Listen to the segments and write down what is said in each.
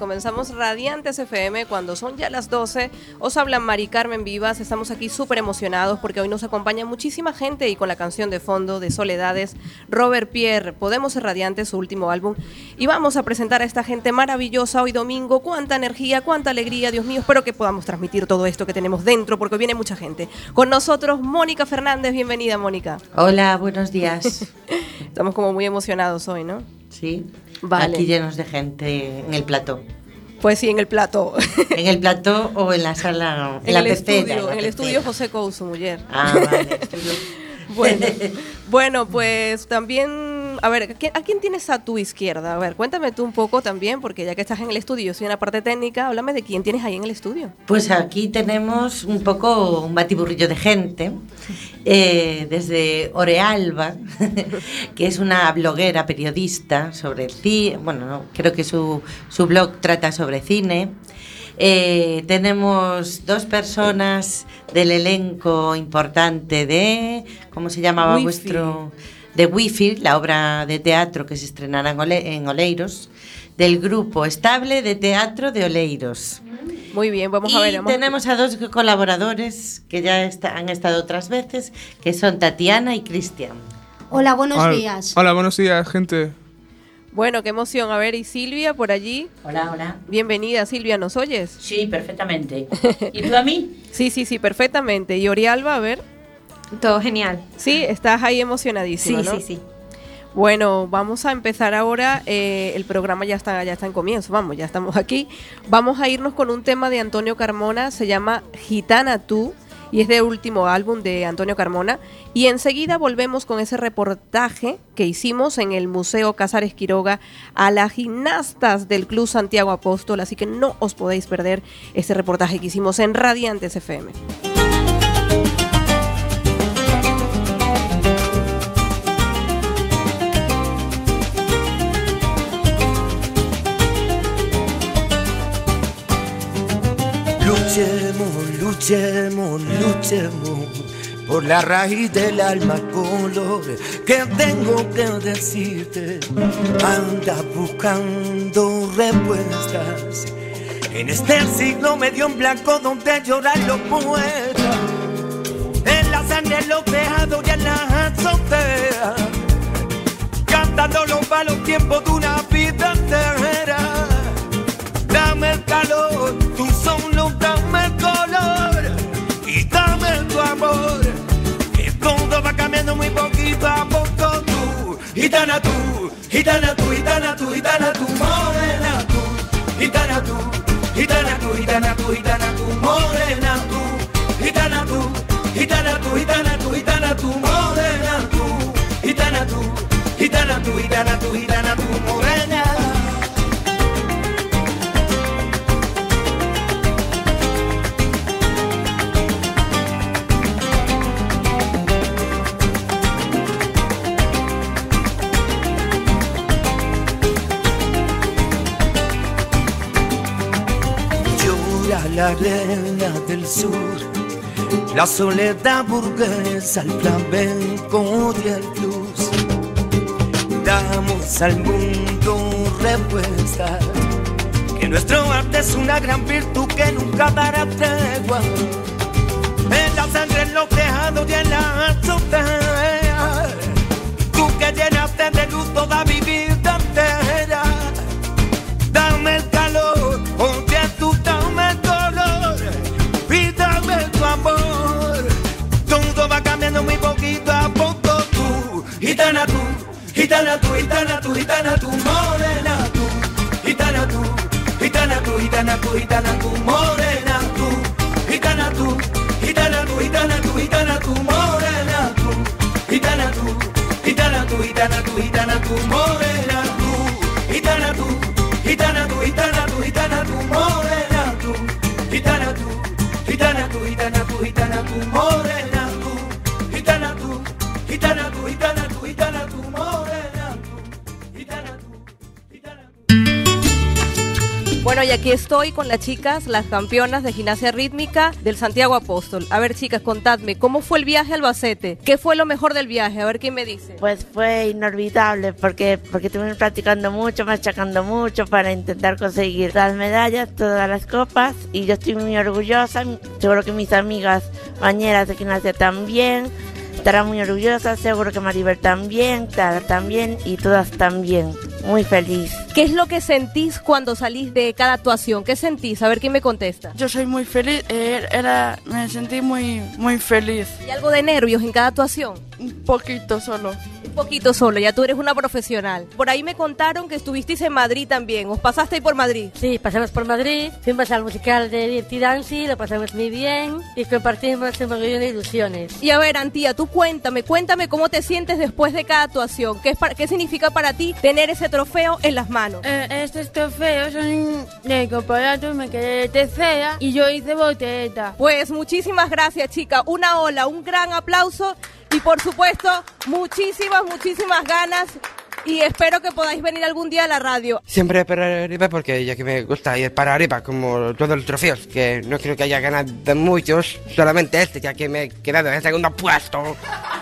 comenzamos Radiantes FM cuando son ya las 12. Os habla Mari Carmen Vivas, estamos aquí súper emocionados porque hoy nos acompaña muchísima gente y con la canción de fondo de Soledades, Robert Pierre, Podemos ser Radiantes, su último álbum. Y vamos a presentar a esta gente maravillosa hoy domingo. Cuánta energía, cuánta alegría, Dios mío, espero que podamos transmitir todo esto que tenemos dentro porque viene mucha gente. Con nosotros, Mónica Fernández, bienvenida Mónica. Hola, buenos días. estamos como muy emocionados hoy, ¿no? Sí. Vale. Aquí llenos de gente en el plató. Pues sí, en el plató. En el plató o en la sala, en, en la el pecera, estudio, en el estudio José Couso, mujer. Ah, vale. bueno, bueno, pues también a ver, ¿a quién tienes a tu izquierda? A ver, cuéntame tú un poco también, porque ya que estás en el estudio, yo soy en la parte técnica, háblame de quién tienes ahí en el estudio. Pues aquí tenemos un poco un batiburrillo de gente, eh, desde Orealba, que es una bloguera periodista sobre el cine, bueno, creo que su, su blog trata sobre cine. Eh, tenemos dos personas del elenco importante de, ¿cómo se llamaba vuestro? De Wi-Fi, la obra de teatro que se estrenará en, Oleiros, del grupo estable de teatro de Oleiros. Muy bien, vamos a ver. tenemos a dos colaboradores que ya han estado otras veces, que son Tatiana y Cristian. Hola, buenos días. Hola, buenos días, gente. Bueno, qué emoción. A ver, ¿y Silvia por allí? Hola, hola. Bienvenida, Silvia, ¿nos oyes? Sí, perfectamente. ¿Y tú a mí? sí, sí, sí, perfectamente. ¿Y Orialba, a ver? Todo genial. Sí, estás ahí emocionadísima, sí, ¿no? Sí, sí, Bueno, vamos a empezar ahora. Eh, el programa ya está, ya está en comienzo, vamos, ya estamos aquí. Vamos a irnos con un tema de Antonio Carmona, se llama Gitana Tú, y es del último álbum de Antonio Carmona. Y enseguida volvemos con ese reportaje que hicimos en el Museo Casares Quiroga a las gimnastas del Club Santiago Apóstol, así que no os podéis perder ese reportaje que hicimos en Radiantes FM. Luchemos, luchemos, luchemos por la raíz del alma color que tengo que decirte. Anda buscando respuestas en este siglo medio en blanco donde llorar los poetas. En la sangre los tejados y en la azotea, cantando los malos tiempos de una vida cambiando muy poquito a poco tú. Gitana tú, gitana tú, gitana tú, gitana tú, morena tú. Gitana tú, gitana tú, gitana tú, gitana tú, morena tú. Gitana tú, gitana tú, gitana tú, gitana tú, morena tú. Gitana tú, gitana tú, gitana tú, gitana Arena del sur, la soledad burguesa, el flamenco y el blues. Damos al mundo respuesta, que nuestro arte es una gran virtud que nunca dará tregua. En la sangre, en los tejados y en la azotea, tú que llenaste de luz toda mi vida gitana tú, gitana tú, gitana tú, morena tú. Gitana tú, gitana tú, gitana tú, gitana tú, morena tú. Gitana tú, gitana tú, gitana tú, gitana tú, morena tú. Gitana tú, gitana tú, gitana tú, gitana tú, morena tú. Gitana tú, gitana tú, gitana tú, gitana Bueno, y aquí estoy con las chicas, las campeonas de gimnasia rítmica del Santiago Apóstol. A ver, chicas, contadme, ¿cómo fue el viaje al Albacete? ¿Qué fue lo mejor del viaje? A ver quién me dice. Pues fue inolvidable porque, porque estuvimos practicando mucho, machacando mucho para intentar conseguir las medallas, todas las copas y yo estoy muy orgullosa. Seguro que mis amigas bañeras de gimnasia también estarán muy orgullosas. Seguro que Maribel también, Clara también y todas también muy feliz. ¿Qué es lo que sentís cuando salís de cada actuación? ¿Qué sentís? A ver quién me contesta. Yo soy muy feliz, eh, era, me sentí muy, muy feliz. ¿Y algo de nervios en cada actuación? Un poquito solo. Un poquito solo, ya tú eres una profesional. Por ahí me contaron que estuvisteis en Madrid también. ¿Os pasasteis por Madrid? Sí, pasamos por Madrid, fuimos al musical de Dirty Dancing, lo pasamos muy bien y compartimos un montón de ilusiones. Y a ver, Antía, tú cuéntame, cuéntame cómo te sientes después de cada actuación. ¿Qué, es ¿Qué significa para ti tener ese trofeo en las manos? Eh, estos trofeos son de campeonato, me quedé tercera y yo hice boteta. Pues muchísimas gracias, chica. Una ola, un gran aplauso y por supuesto, muchísimas, muchísimas ganas y espero que podáis venir algún día a la radio. Siempre para arriba porque ya que me gusta ir para arriba como todos los trofeos, que no creo que haya ganado muchos, solamente este ya que me he quedado en el segundo puesto.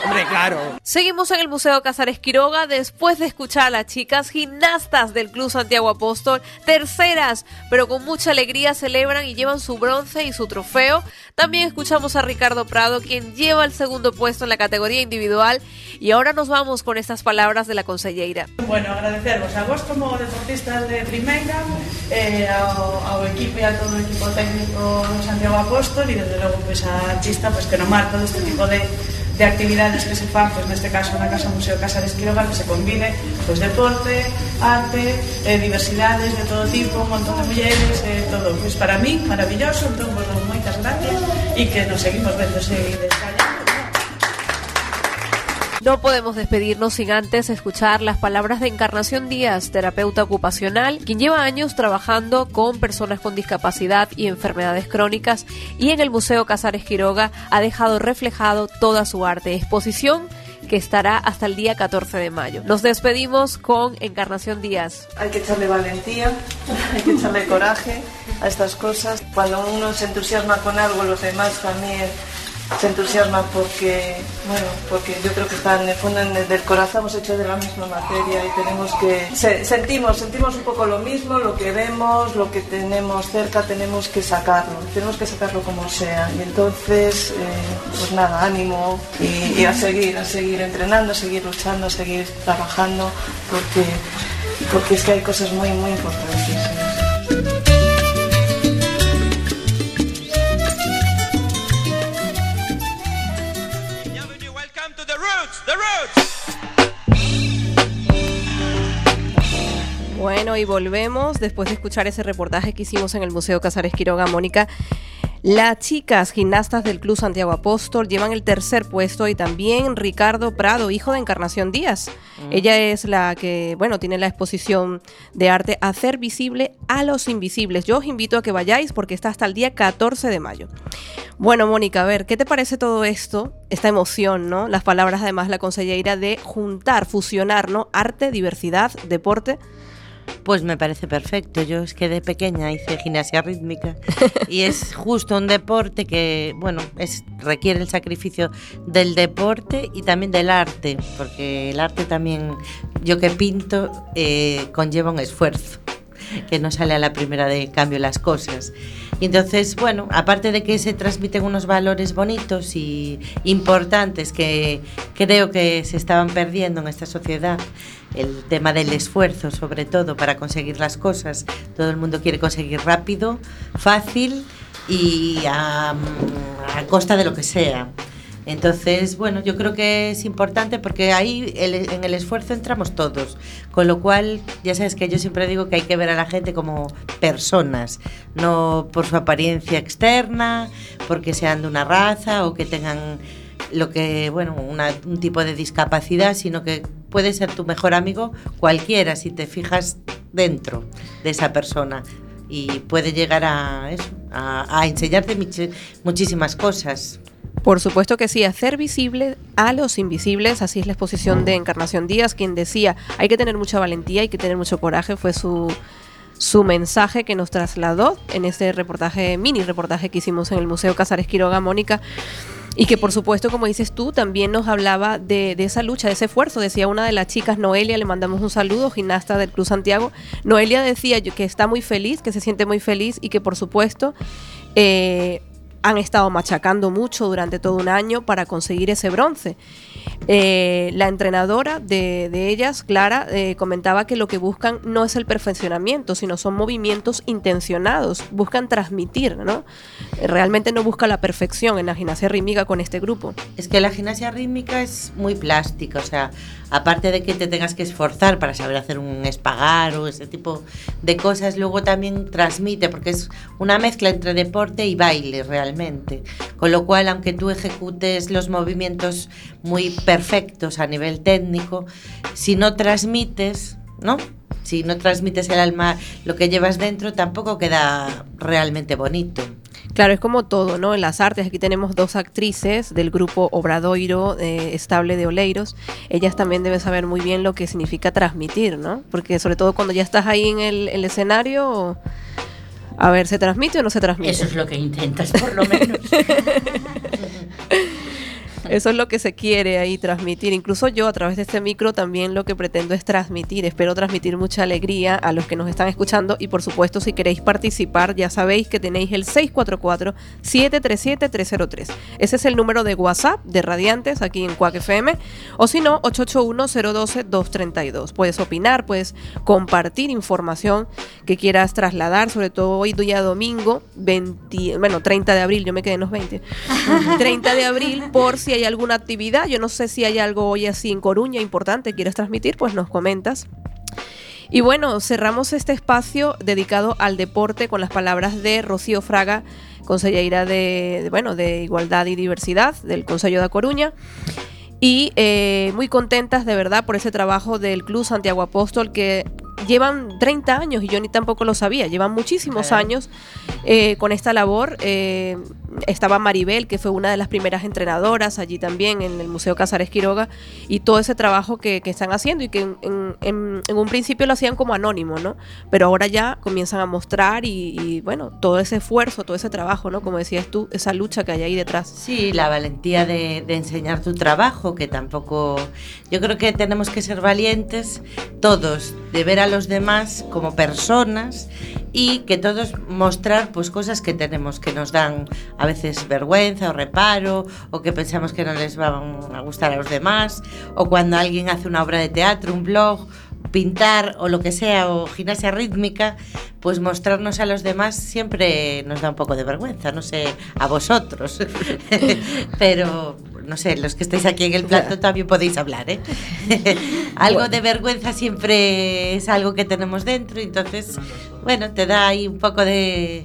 Hombre, claro. Seguimos en el Museo Casares Quiroga después de escuchar a las chicas gimnastas del Club Santiago Apóstol, terceras, pero con mucha alegría celebran y llevan su bronce y su trofeo. También escuchamos a Ricardo Prado, quien lleva el segundo puesto en la categoría individual. Y ahora nos vamos con estas palabras de la Ribeira. Bueno, agradecervos a vos como deportistas de primeira, eh, ao, ao equipo e a todo o equipo técnico do Santiago Apóstol e desde logo pues, a artista pois, que no mar todo este tipo de de actividades que se fan, pues, neste caso na Casa Museo Casares Quiroga, que se combine pois deporte, arte, eh, diversidades de todo tipo, un montón de mulleres, eh, todo. Pois para mí, maravilloso, entón vos moitas gracias e que nos seguimos vendo se. No podemos despedirnos sin antes escuchar las palabras de Encarnación Díaz, terapeuta ocupacional, quien lleva años trabajando con personas con discapacidad y enfermedades crónicas y en el Museo Casares Quiroga ha dejado reflejado toda su arte. Exposición que estará hasta el día 14 de mayo. Nos despedimos con Encarnación Díaz. Hay que echarle valentía, hay que echarle coraje a estas cosas. Cuando uno se entusiasma con algo, los demás también se entusiasman porque, bueno, porque yo creo que está en el fondo del corazón hemos hecho de la misma materia y tenemos que se, sentimos, sentimos un poco lo mismo, lo que vemos, lo que tenemos cerca, tenemos que sacarlo, tenemos que sacarlo como sea. Y entonces, eh, pues nada, ánimo y, y, a seguir, a seguir entrenando, a seguir luchando, a seguir trabajando, porque, porque es que hay cosas muy, muy importantes. Bueno, y volvemos después de escuchar ese reportaje que hicimos en el Museo Casares Quiroga, Mónica. Las chicas gimnastas del Club Santiago Apóstol llevan el tercer puesto y también Ricardo Prado, hijo de Encarnación Díaz. Mm. Ella es la que, bueno, tiene la exposición de arte Hacer visible a los invisibles. Yo os invito a que vayáis porque está hasta el día 14 de mayo. Bueno, Mónica, a ver, ¿qué te parece todo esto? Esta emoción, ¿no? Las palabras además la consellera de juntar, fusionar, ¿no? Arte, diversidad, deporte. Pues me parece perfecto. Yo es que de pequeña hice gimnasia rítmica y es justo un deporte que, bueno, es, requiere el sacrificio del deporte y también del arte, porque el arte también, yo que pinto, eh, conlleva un esfuerzo que no sale a la primera de cambio las cosas. Y entonces, bueno, aparte de que se transmiten unos valores bonitos y importantes que creo que se estaban perdiendo en esta sociedad, el tema del esfuerzo sobre todo para conseguir las cosas, todo el mundo quiere conseguir rápido, fácil y a, a costa de lo que sea. Entonces, bueno, yo creo que es importante porque ahí en el esfuerzo entramos todos. Con lo cual, ya sabes que yo siempre digo que hay que ver a la gente como personas, no por su apariencia externa, porque sean de una raza o que tengan lo que, bueno, un tipo de discapacidad, sino que puede ser tu mejor amigo cualquiera si te fijas dentro de esa persona y puede llegar a eso, a, a enseñarte muchísimas cosas. Por supuesto que sí, hacer visible a los invisibles, así es la exposición de Encarnación Díaz, quien decía, hay que tener mucha valentía, hay que tener mucho coraje, fue su, su mensaje que nos trasladó en ese reportaje, mini reportaje que hicimos en el Museo Casares Quiroga, Mónica. Y que por supuesto, como dices tú, también nos hablaba de, de, esa lucha, de ese esfuerzo. Decía una de las chicas, Noelia, le mandamos un saludo, gimnasta del Club Santiago. Noelia decía que está muy feliz, que se siente muy feliz y que por supuesto eh, han estado machacando mucho durante todo un año para conseguir ese bronce. Eh, la entrenadora de, de ellas, Clara, eh, comentaba que lo que buscan no es el perfeccionamiento, sino son movimientos intencionados, buscan transmitir, ¿no? Realmente no busca la perfección en la gimnasia rítmica con este grupo. Es que la gimnasia rítmica es muy plástica, o sea, aparte de que te tengas que esforzar para saber hacer un espagar o ese tipo de cosas, luego también transmite, porque es una mezcla entre deporte y baile realmente. Con lo cual, aunque tú ejecutes los movimientos muy perfectos a nivel técnico, si no transmites, ¿no? Si no transmites el alma, lo que llevas dentro, tampoco queda realmente bonito. Claro, es como todo, ¿no? En las artes, aquí tenemos dos actrices del grupo Obradoiro eh, Estable de Oleiros. Ellas también deben saber muy bien lo que significa transmitir, ¿no? Porque sobre todo cuando ya estás ahí en el, el escenario, a ver, ¿se transmite o no se transmite? Eso es lo que intentas, por lo menos. Eso es lo que se quiere ahí transmitir. Incluso yo a través de este micro también lo que pretendo es transmitir. Espero transmitir mucha alegría a los que nos están escuchando y por supuesto si queréis participar ya sabéis que tenéis el 644-737-303. Ese es el número de WhatsApp de Radiantes aquí en Cuac FM o si no 881-012-232. Puedes opinar, puedes compartir información que quieras trasladar, sobre todo hoy día domingo 20, bueno 30 de abril, yo me quedé en los 20. 30 de abril por si hay alguna actividad. Yo no sé si hay algo hoy así en Coruña importante quieres transmitir, pues nos comentas. Y bueno, cerramos este espacio dedicado al deporte con las palabras de Rocío Fraga, consellera de, de bueno, de Igualdad y Diversidad del Consejo de Coruña. Y eh, muy contentas de verdad por ese trabajo del Club Santiago Apóstol que llevan 30 años y yo ni tampoco lo sabía, llevan muchísimos años eh, con esta labor. Eh, estaba Maribel, que fue una de las primeras entrenadoras allí también en el Museo Casares Quiroga, y todo ese trabajo que, que están haciendo y que en, un principio lo hacían como anónimo, ¿no? Pero ahora ya comienzan a mostrar y, y, bueno, todo ese esfuerzo, todo ese trabajo, ¿no? Como decías tú, esa lucha que hay ahí detrás. Sí, la valentía de, de enseñar tu trabajo, que tampoco... Yo creo que tenemos que ser valientes todos, de ver a los demás como personas y que todos mostrar pues cosas que tenemos que nos dan a veces vergüenza o reparo o que pensamos que no les van a gustar a los demás o cuando alguien hace una obra de teatro, un blog pintar o lo que sea o gimnasia rítmica, pues mostrarnos a los demás siempre nos da un poco de vergüenza, no sé, a vosotros, pero no sé, los que estáis aquí en el plato también podéis hablar, ¿eh? algo de vergüenza siempre es algo que tenemos dentro, entonces, bueno, te da ahí un poco de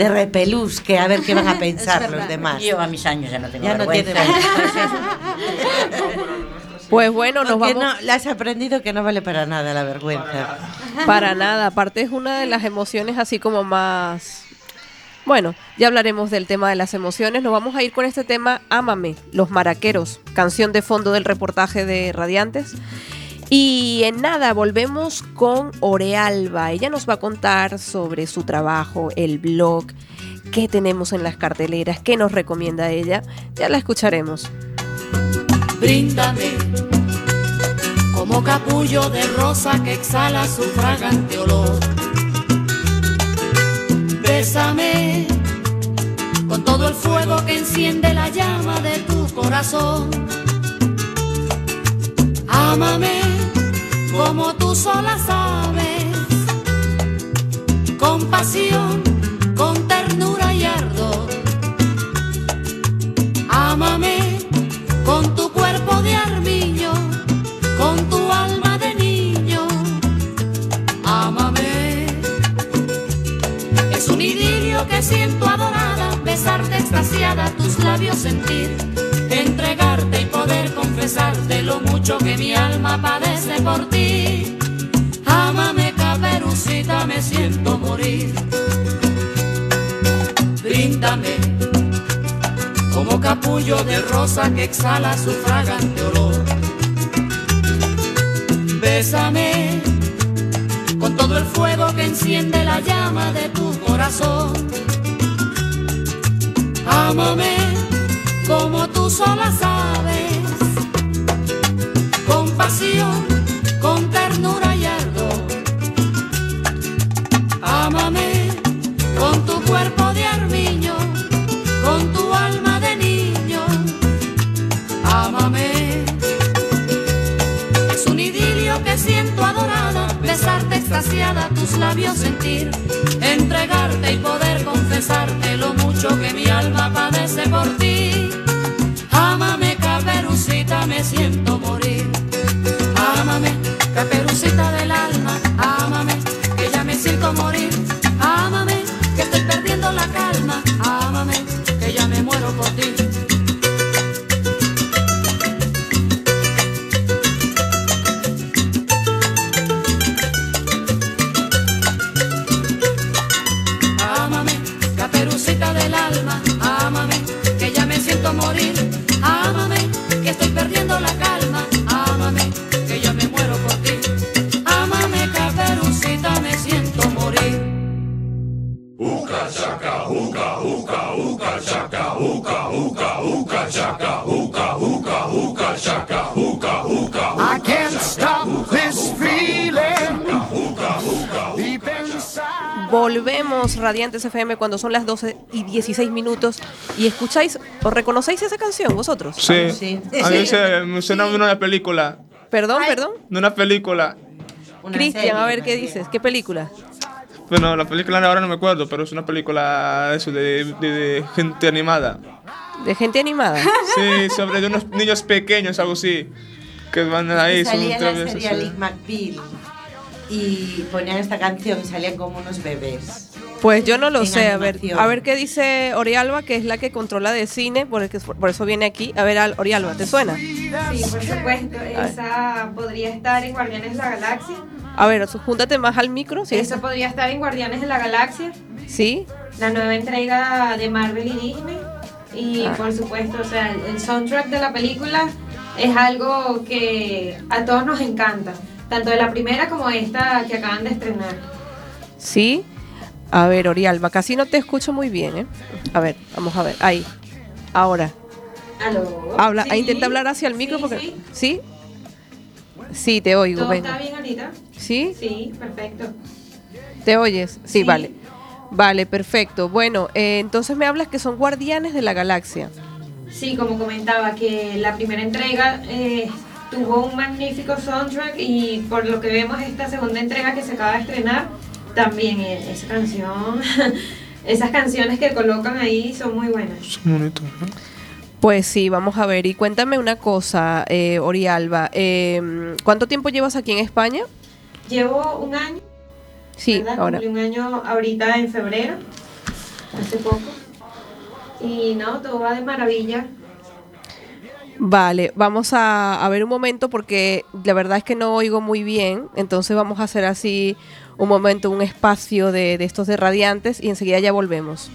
de repelús que a ver qué van a pensar los demás. Yo a mis años ya no tengo ya vergüenza. No tiene pues bueno, nos Porque vamos. No, la has aprendido que no vale para nada la vergüenza. Para nada. Aparte es una de las emociones así como más. Bueno, ya hablaremos del tema de las emociones. Nos vamos a ir con este tema Ámame, Los Maraqueros, canción de fondo del reportaje de Radiantes. Y en nada, volvemos con Orealba. Ella nos va a contar sobre su trabajo, el blog, qué tenemos en las carteleras, qué nos recomienda ella. Ya la escucharemos. Bríndame como capullo de rosa que exhala su fragante olor. Bésame con todo el fuego que enciende la llama de tu corazón. Ámame como tú sola sabes, con pasión, con ternura y ardor. Ámame con tu cuerpo de armiño, con tu alma de niño. Ámame. Es un idilio que siento adorada, besarte extasiada, tus labios sentir, entregarte y poder confesarte lo mucho que mi alma padece por ti. Ámame, caperucita, me siento morir. Bríndame como capullo de rosa que exhala su fragante olor. Bésame con todo el fuego que enciende la llama de tu corazón. Ámame como sola sabes, con pasión, con ternura y ardor. Ámame con tu cuerpo de armiño, con tu alma de niño. Ámame. Es un idilio que siento adorada, besarte extasiada, tus labios sentir, entregarte y poder confesarte lo mucho que mi alma Radiantes FM cuando son las 12 y 16 minutos y escucháis o reconocéis esa canción vosotros. Sí. A mí se, me suena de una película. Perdón, perdón. De una película. Cristian, a ver qué dices. ¿Qué película? Bueno, la película ahora no me acuerdo, pero es una película eso, de, de- de gente animada. ¿De gente animada? Sí, sobre de unos niños pequeños, algo así. Que van ahí, salía la serie sí. Ally McBeal y ponían esta canción y salían como unos bebés. Pues yo no lo sé, a ver, a ver qué dice Orialba, que es la que controla de cine, por, el que- por eso viene aquí. A ver, Al- Orialba, ¿te suena? Sí, por supuesto. Esa podría estar en Guardianes de la Galaxia. A ver, júntate más al micro. ¿sí? Esa podría estar en Guardianes de la Galaxia. ¿Sí? La nueva entrega de Marvel y Disney. Y Ah. por supuesto, o sea, el, el soundtrack de la película es algo que a todos nos encanta. Tanto de la primera como esta que acaban de estrenar. ¿Sí? A ver, Orialba, casi no te escucho muy bien, ¿eh? A ver, vamos a ver, ahí. Ahora. ¿Aló? Habla, Sí. intenta hablar hacia el micro Sí, porque... sí. ¿Sí? Sí, te oigo, ¿Todo venga. está bien ahorita? ¿Sí? Sí, perfecto. ¿Te oyes? Sí, vale. Vale, perfecto. Bueno, eh, entonces me hablas que son guardianes de la galaxia. Sí, como comentaba, que la primera entrega eh, tuvo un magnífico soundtrack y por lo que vemos esta segunda entrega que se acaba de estrenar, también eh, esa canción, esas canciones que colocan ahí son muy buenas. Pues sí, vamos a ver. Y cuéntame una cosa, eh, Orialba. eh, ¿Cuánto tiempo llevas aquí en España? Llevo un año, Sí, ¿verdad? ahora. Cumplí un año ahorita en febrero, hace poco. Y no, todo va de maravilla. Vale, vamos a, a ver un momento porque la verdad es que no oigo muy bien, entonces vamos a hacer así un momento, un espacio de, de estos de radiantes y enseguida ya volvemos.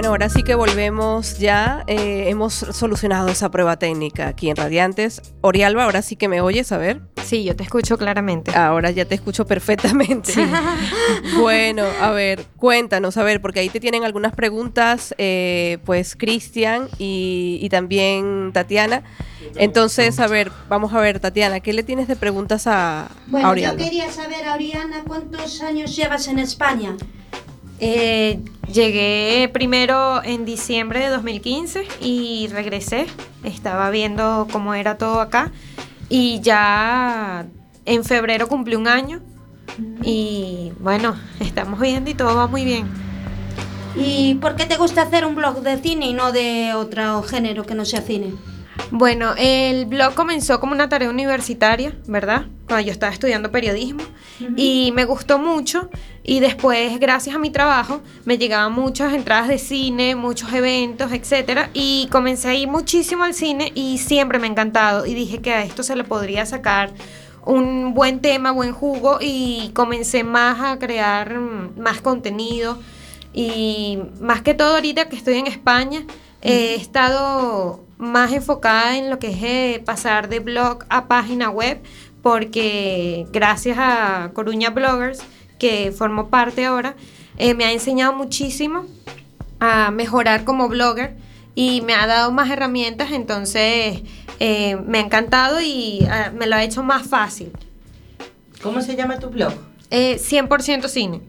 Bueno, ahora sí que volvemos ya. eh, hemos solucionado esa prueba técnica aquí en Radiantes. Orialba, ahora sí que me oyes, a ver. Sí, yo te escucho claramente. Ahora ya te escucho perfectamente. bueno, a ver, cuéntanos, a ver, porque ahí te tienen algunas preguntas, eh, pues Cristian y, y también Tatiana. Entonces, a ver, vamos a ver, Tatiana, ¿qué le tienes de preguntas a, a Bueno, yo Orialba? quería saber, Oriana, ¿cuántos años llevas en España? Eh, llegué primero en diciembre de 2015 y regresé. Estaba viendo cómo era todo acá. Y ya en febrero cumplí un año. Y bueno, estamos viendo y todo va muy bien. ¿Y por qué te gusta hacer un blog de cine y no de otro género que no sea cine? Bueno, el blog comenzó como una tarea universitaria, ¿verdad? Cuando yo estaba estudiando periodismo. Y me gustó mucho. Y después, gracias a mi trabajo, me llegaban muchas entradas de cine, muchos eventos, etcétera. Y comencé a ir muchísimo al cine y siempre me ha encantado. Y dije que a esto se le podría sacar un buen tema, buen jugo. Y comencé más a crear mm, más contenido. Y más que todo ahorita que estoy en España he estado más enfocada en lo que es eh, pasar de blog a página web porque gracias a Coruña Bloggers que formo parte ahora eh, me ha enseñado muchísimo a mejorar como blogger y me ha dado más herramientas entonces eh, me ha encantado y me lo ha hecho más fácil. ¿Cómo se llama tu blog? Eh, 100% cine.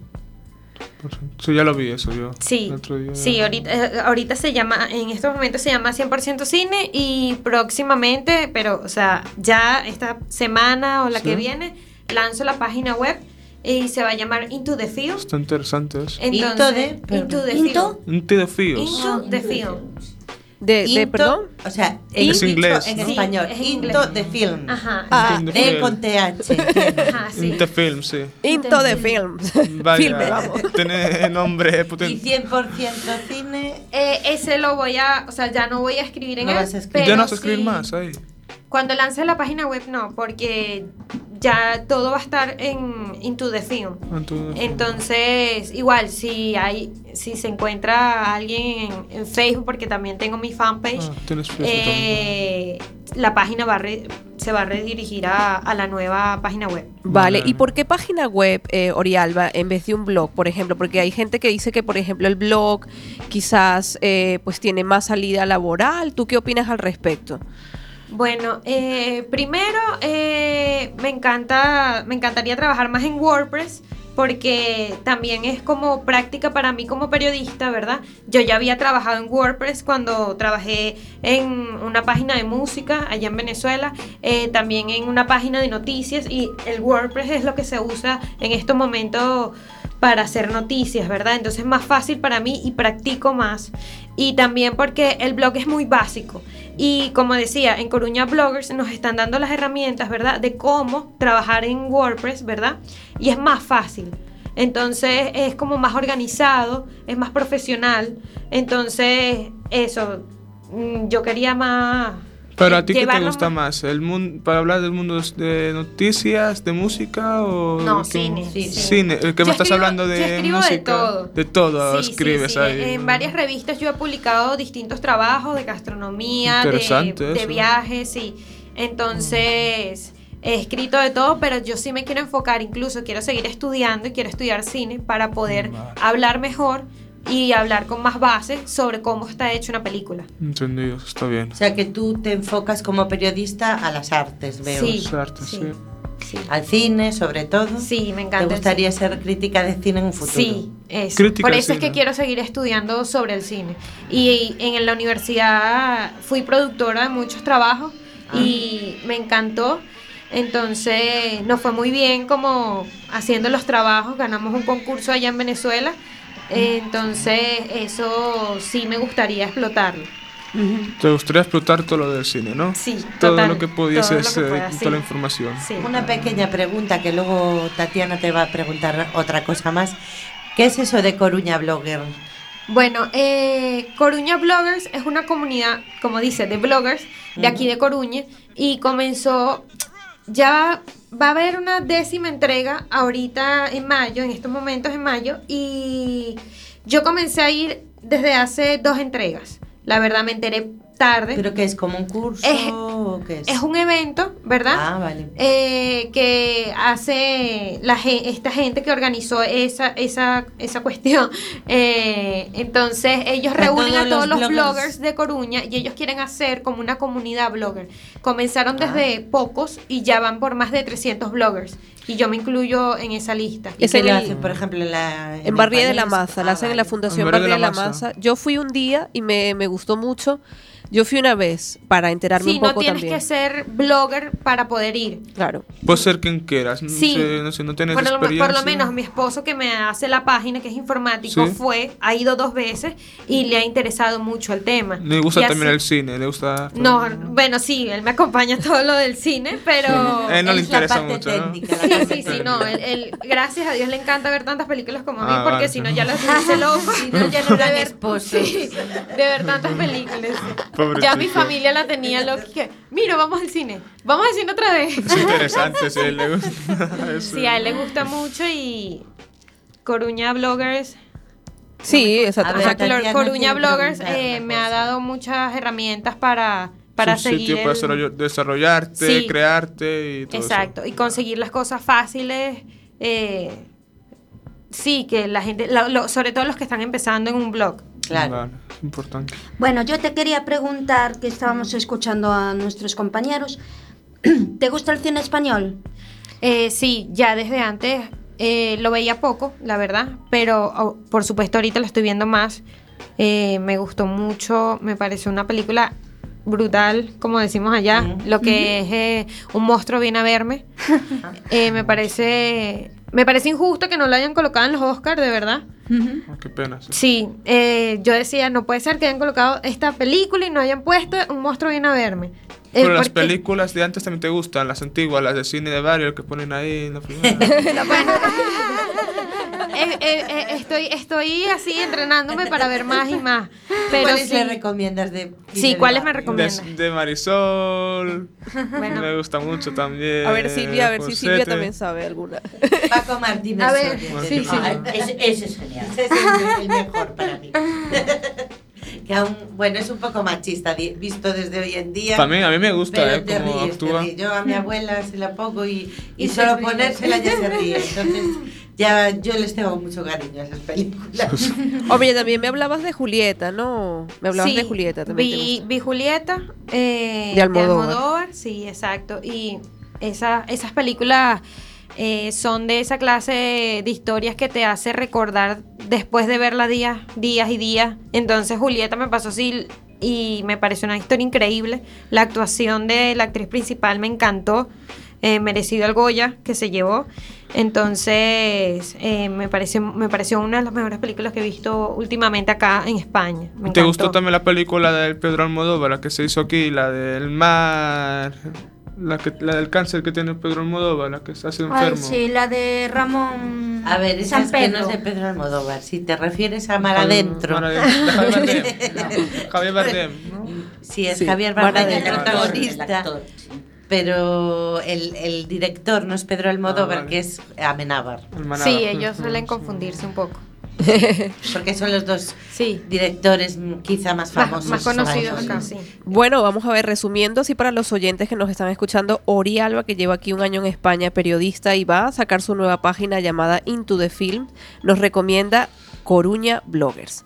Sí, ya lo vi eso yo. Sí, el otro día. sí, ahorita, eh, ahorita se llama, en estos momentos se llama 100% cine y próximamente, pero o sea, ya esta semana o la que viene, lanzo la página web y se va a llamar Into the Field. Está interesante eso. Entonces, Into the Field. Into the Fields. Into the Field. De, de- Into, perdón. O sea, Es dicho inglés, en ¿no? español. es Into inglés. the film. Ajá. Ah, Into the D film. con TH. Ajá, sí. Into film, sí. Into the films. Vaya, Filme, vamos. tiene nombre Y potente. 100% cine. Eh, ese lo voy a, o sea, ya no voy a escribir en No él. vas a escribir. ya no vas a escribir sí- más ahí. Cuando lance la página web no, porque ya todo va a estar en Into the Film. Entonces, igual, si hay, si se encuentra alguien en, en Facebook, porque también tengo mi fanpage, ah, eh, la página va a re- se va a redirigir a, a la nueva página web. Vale, Vale. ¿y por qué página web, eh, Orialba, en vez de un blog, por ejemplo? Porque hay gente que dice que, por ejemplo, el blog quizás eh, pues tiene más salida laboral. ¿Tú qué opinas al respecto? Bueno, eh, primero eh, me encanta, me encantaría trabajar más en WordPress porque también es como práctica para mí como periodista, ¿verdad? Yo ya había trabajado en WordPress cuando trabajé en una página de música allá en Venezuela, eh, también en una página de noticias y el WordPress es lo que se usa en estos momentos para hacer noticias, ¿verdad? Entonces es más fácil para mí y practico más. Y también porque el blog es muy básico. Y como decía, en Coruña Bloggers nos están dando las herramientas, ¿verdad? De cómo trabajar en WordPress, ¿verdad? Y es más fácil. Entonces es como más organizado, es más profesional. Entonces, eso, mm, yo quería más... Pero a ti qué te gusta más, el mundo para hablar del mundo de noticias, de música o No, cine. Cine, el que Yo me estás escribo- hablando de yo escribo de todo. de todo Sí, escribes sí. ahí. En varias revistas yo he publicado distintos trabajos de gastronomía, de, viajes, sí. Entonces, he escrito de todo, pero yo sí me quiero enfocar, incluso quiero seguir estudiando y quiero estudiar cine para poder hablar mejor y hablar con más base sobre cómo está hecha una película. Entendido, está bien. O sea que tú te enfocas como periodista a las artes, veo. Sí, Las artes, sí. sí. Al cine, sobre todo. Sí, me encanta ¿Te gustaría ser crítica de cine en un futuro? Sí, eso. Crítica Por eso es que quiero seguir estudiando sobre el cine. Y en la universidad fui productora de muchos trabajos y me encantó. Entonces nos fue muy bien como haciendo los trabajos. Ganamos un concurso allá en Venezuela. Entonces eso sí me gustaría explotarlo. Te gustaría explotar todo lo del cine, ¿no? Sí, Todo total, lo que pudieses, todo lo que eh, pueda, sí. toda la información. Sí. Una pequeña pregunta que luego Tatiana te va a preguntar otra cosa más. ¿Qué es eso de Coruña Blogger? Bueno, eh, Coruña Bloggers es una comunidad, como dice, de bloggers de aquí de Coruña y comenzó, ya va a haber una décima entrega ahorita en mayo, en estos momentos en mayo, y yo comencé a ir desde hace dos entregas. La verdad me enteré tarde. ¿Pero qué es? ¿Como un curso Es- o qué es? Es un evento, ¿verdad? Ah, vale. Eh, que hace la, esta gente que organizó esa, esa, esa cuestión. Eh, entonces ellos reúnen todos a todos los los bloggers. bloggers de Coruña y ellos quieren hacer como una comunidad blogger. Comenzaron Ah. desde pocos y ya van por más de 300 bloggers. Y yo me incluyo en esa lista. ¿Y qué le hacen, por ejemplo, en la... En Barrié de la? Maza, la Ah, hacen en la vale. Fundación En Barrié de de la la Maza. Maza. Yo fui un día y me, me gustó mucho. Yo fui una vez para enterarme Sí, un no poco tienes también. que ser blogger para poder ir. Claro. Puedes ser quien quieras. No Sí. sé, no, sé, no tienes Por lo, experiencia. por lo menos mi esposo que me hace la página, que es informático, Sí. fue, ha ido dos veces y le ha interesado mucho el tema. Le gusta Y también así- el cine, le gusta... No, bueno, sí, él me acompaña todo lo del cine, pero... A él no le Es la interesa parte mucho, ¿no? técnica, la Sí, sí, no, él, él- gracias a Dios le encanta ver tantas películas como a mí, Ah, porque vale. si no ya lo hace loco. Si no, ya no ver, sí, de ver tantas películas. Pobrecito. Ya mi familia la tenía loca. que, Mira, vamos al cine, vamos al cine otra vez. Es interesante, sí, le gusta. Eso. Sí, a él le gusta mucho y Coruña Bloggers. Sí, exacto. A Coruña Bloggers eh, me ha dado muchas herramientas para, para seguir. sitio para el- desarrollarte, Sí. crearte y todo Exacto, y conseguir las cosas fáciles. eh, sí, que la gente, la- lo- sobre todo los que están empezando en un blog. Claro. Vale, es importante. Bueno, yo te quería preguntar, que estábamos escuchando a nuestros compañeros, ¿te gusta el cine español? Eh, sí, ya desde antes eh, lo veía poco, la verdad, pero oh, por supuesto ahorita lo estoy viendo más. Eh, me gustó mucho, me pareció una película brutal, como decimos allá, Mm. lo que es eh, un monstruo viene a verme. Eh, me parece me parece injusto que no lo hayan colocado en los Oscars, de verdad. Ah, qué pena. sí. Sí, eh, yo decía, no puede ser que hayan colocado esta película y no hayan puesto un monstruo viene a verme. Pero las porque- películas de antes también te gustan, las antiguas, las de cine de barrio que ponen ahí en la primera. Bueno, eh, eh, eh, estoy, estoy así entrenándome para ver más y más. Pero ¿Cuáles sí, le recomiendas de sí, ¿cuáles me de, recomiendas? de Marisol. Bueno. Me gusta mucho también. A ver, Silvia, a ver si Silvia también sabe alguna. Paco Martínez. A ver, sí, de- sí. Ah, ese, ese es genial. Ese es el, el mejor para mí. Que aún, bueno, es un poco machista visto desde hoy en día. También a mí me gusta, ¿eh? Cómo ríes, actúa. Yo a mi abuela se la pongo y, y, Y solo ríe. ponérsela ya se ríe. Entonces, ya yo les tengo mucho cariño a esas películas. Oye, también me hablabas de Julieta, ¿no? Me hablabas Sí, de Julieta también. Vi, vi Julieta eh, De Almodóvar. sí, exacto. Y esa, esas películas eh, son de esa clase de historias que te hace recordar después de verla días, días y días. Entonces Julieta me pasó así y me pareció una historia increíble. La actuación de la actriz principal me encantó. eh, merecido el Goya que se llevó. Entonces, eh, me, pareció, me pareció una de las mejores películas que he visto últimamente acá en España. Me ¿Te encantó. gustó también la película del Pedro Almodóvar, la que se hizo aquí, la del mar, la, que, la del cáncer que tiene Pedro Almodóvar, la que está así Ay, enfermo? sí, la de Ramón A ver, esa es que no Pedro. es de Pedro Almodóvar. Si te refieres a Mar Adentro. Mar Adentro, de Javier Bardem. Javier Bardem, ¿no? Sí, es Sí, Javier Bardem el protagonista. El actor, sí. Pero el, el director no es Pedro Almodóvar, Ah, vale. que es Amenábar. Sí, ellos suelen confundirse un poco. Porque son los dos Sí, directores mm, quizá más famosos. más conocidos acá, sí. sí. Bueno, vamos a ver, resumiendo así para los oyentes que nos están escuchando, Ori Alba, que lleva aquí un año en España, periodista, y va a sacar su nueva página llamada Into the Film, nos recomienda Coruña Bloggers.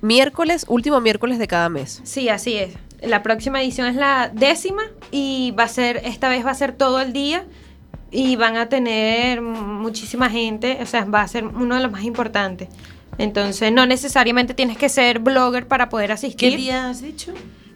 Miércoles, último miércoles de cada mes. Sí, así es. La próxima edición es la décima y va a ser, esta vez va a ser todo el día y van a tener muchísima gente, o sea, va a ser uno de los más importantes. Entonces, no necesariamente tienes que ser blogger para poder asistir. ¿Qué día has dicho?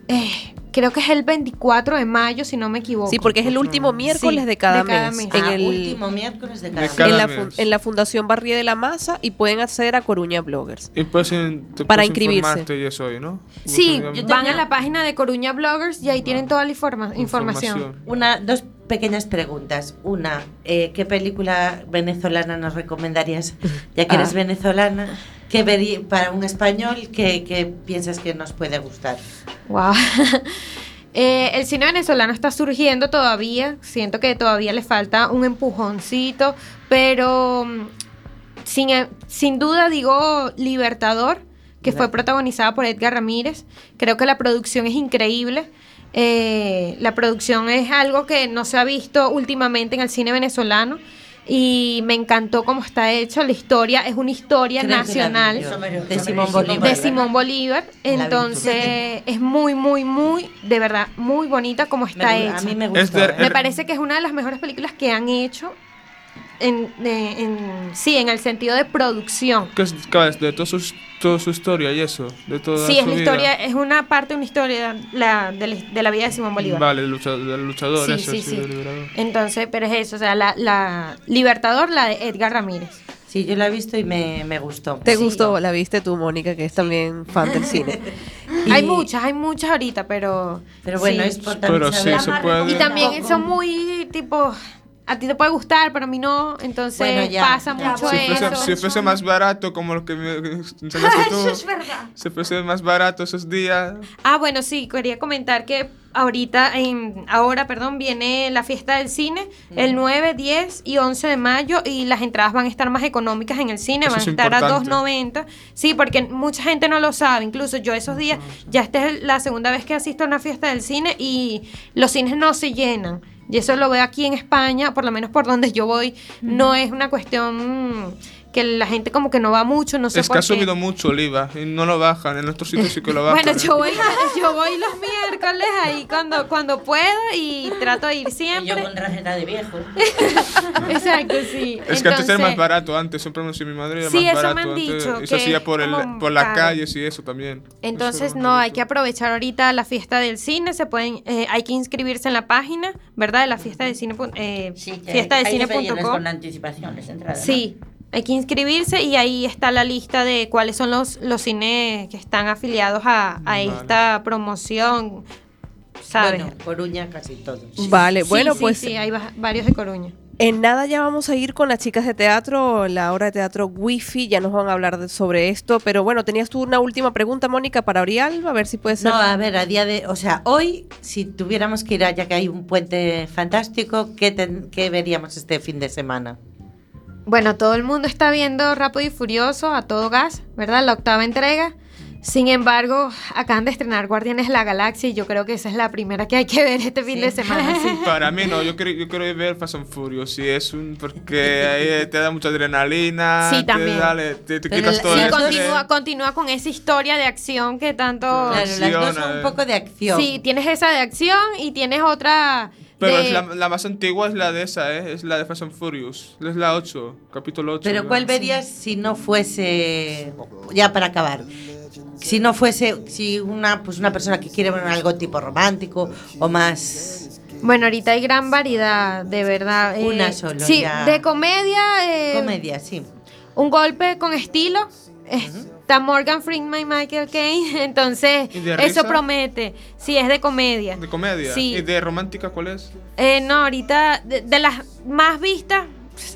Eh, creo que es el 24 de mayo, si no me equivoco. Sí, porque es el último miércoles Sí, de cada de cada mes. mes. En, Ah, el- último miércoles de cada De mes. en la, en Fundación Barrié de la Masa y pueden acceder a Coruña Bloggers. Y puedes, in- te Para puedes inscribirse. informarte y eso hoy, ¿no? Sí, van a la página de Coruña Bloggers y ahí tienen toda la informa- información. información. Una, dos pequeñas preguntas. Una, eh, ¿qué película venezolana nos recomendarías? Ya que Ah. eres venezolana, ¿qué veri- para un español qué, qué piensas que nos puede gustar? Wow. Eh, el cine venezolano está surgiendo todavía. Siento que todavía le falta un empujoncito, pero mm, sin, eh, sin duda digo Libertador, que fue protagonizada por Edgar Ramírez. Creo que la producción es increíble. Eh, la producción es algo que no se ha visto últimamente en el cine venezolano y me encantó cómo está hecho. La historia es una historia nacional. De Simón Bolívar. de Simón Bolívar. Entonces es muy, muy, muy, de verdad, muy bonita como está Me- hecha. a mí me gustó, Es de- ¿eh? Me parece que es una de las mejores películas que han hecho. En, de- en- sí, en el sentido de producción. ¿Qué es, qué es? De toda su, toda su historia y eso, de toda Sí, su es la vida. historia, es una parte de una historia la, de, la, de la vida de Simón Bolívar. Vale, el luchador, del luchador Sí, ese, sí. Entonces, pero es eso, o sea, la, la Libertador, la de Edgar Ramírez. Sí, yo la he visto y me, me gustó. ¿Te gustó? La viste tú, Mónica, que es también fan del cine. Hay muchas, hay muchas ahorita, pero. Pero bueno, sí. es por también Pero sí, se puede. Y también son muy tipo. A ti te puede gustar, pero a mí no. Entonces Bueno, ya, pasa ya, mucho Si fuese, eso. si fuese más barato, como lo que me enseñaste tú. Eso es verdad. Si fuese más barato esos días. Ah, bueno, sí, quería comentar que ahorita, en, ahora, perdón, viene la fiesta del cine el 9, 10 y 11 de mayo y las entradas van a estar más económicas en el cine, Eso van a es estar a importante. 2.90. Sí, porque mucha gente no lo sabe, incluso yo esos días, ya esta es la segunda vez que asisto a una fiesta del cine y los cines no se llenan. Y eso lo veo aquí en España, por lo menos por donde yo voy, no es una cuestión que la gente como que no va mucho, no sé es que ha qué. subido mucho el IVA y no lo bajan. En otros sitios sí que lo bajan. Bueno, yo voy, yo voy los miércoles ahí cuando, cuando puedo y trato de ir siempre. Yo con tarjeta de viejo. Exacto, sí. Es que antes era más barato, antes siempre me decía mi madre era Sí, más eso me barato. han antes, dicho, y se hacía por, el, como por las calles y eso también. Entonces, no, hay que aprovechar ahorita la fiesta del cine. Se pueden, eh, hay que inscribirse en la página, ¿verdad? De la fiesta del cine. Eh, fiesta Hay que pedirles cine.com. con anticipación las entradas. ¿no? Hay que inscribirse y ahí está la lista de cuáles son los, los cines que están afiliados a, a Vale. esta promoción. ¿Sabes? Bueno, Coruña casi todos. Vale, Sí, bueno, sí, pues Sí, hay va- varios de Coruña. En nada ya vamos a ir con las chicas de teatro, la obra de teatro Wi-Fi, ya nos van a hablar de- sobre esto, pero bueno, tenías tú una última pregunta, Mónica, para Orialba, a ver si puede ser. No, a ver, a día de. O sea, hoy, si tuviéramos que ir allá que hay un puente fantástico, ¿qué, ten- qué veríamos este fin de semana? Bueno, todo el mundo está viendo Rápido y Furioso a todo gas, ¿verdad? La octava entrega. Sin embargo, acaban de estrenar Guardianes de la Galaxia y yo creo que esa es la primera que hay que ver este fin de semana. sí. Para mí no, yo quiero, yo quiero ver Fast and Furious, si es un, porque ahí te da mucha adrenalina, Sí, te, también. dale, te, te quitas todo Sí, continúa, continúa con esa historia de acción que tanto... Claro, las dos son un poco de acción. Sí, tienes esa de acción y tienes otra... Pero de- es la, la más antigua es la de esa, ¿eh? es la de Fast and Furious, es la 8, capítulo 8. Pero ¿cuál verías si no fuese, ya para acabar, si no fuese, si una, pues una persona que quiere ver algo tipo romántico o más... Bueno, ahorita hay gran variedad, de verdad. eh, Una solo, Sí, ya. de comedia... eh, Comedia, sí. Un golpe con estilo. Está Morgan Freeman y Michael Caine. Entonces, ¿Y de eso risa? promete. Sí, es de comedia. ¿De comedia? Sí. ¿Y de romántica cuál es? Eh, no, ahorita, de, de las más vistas,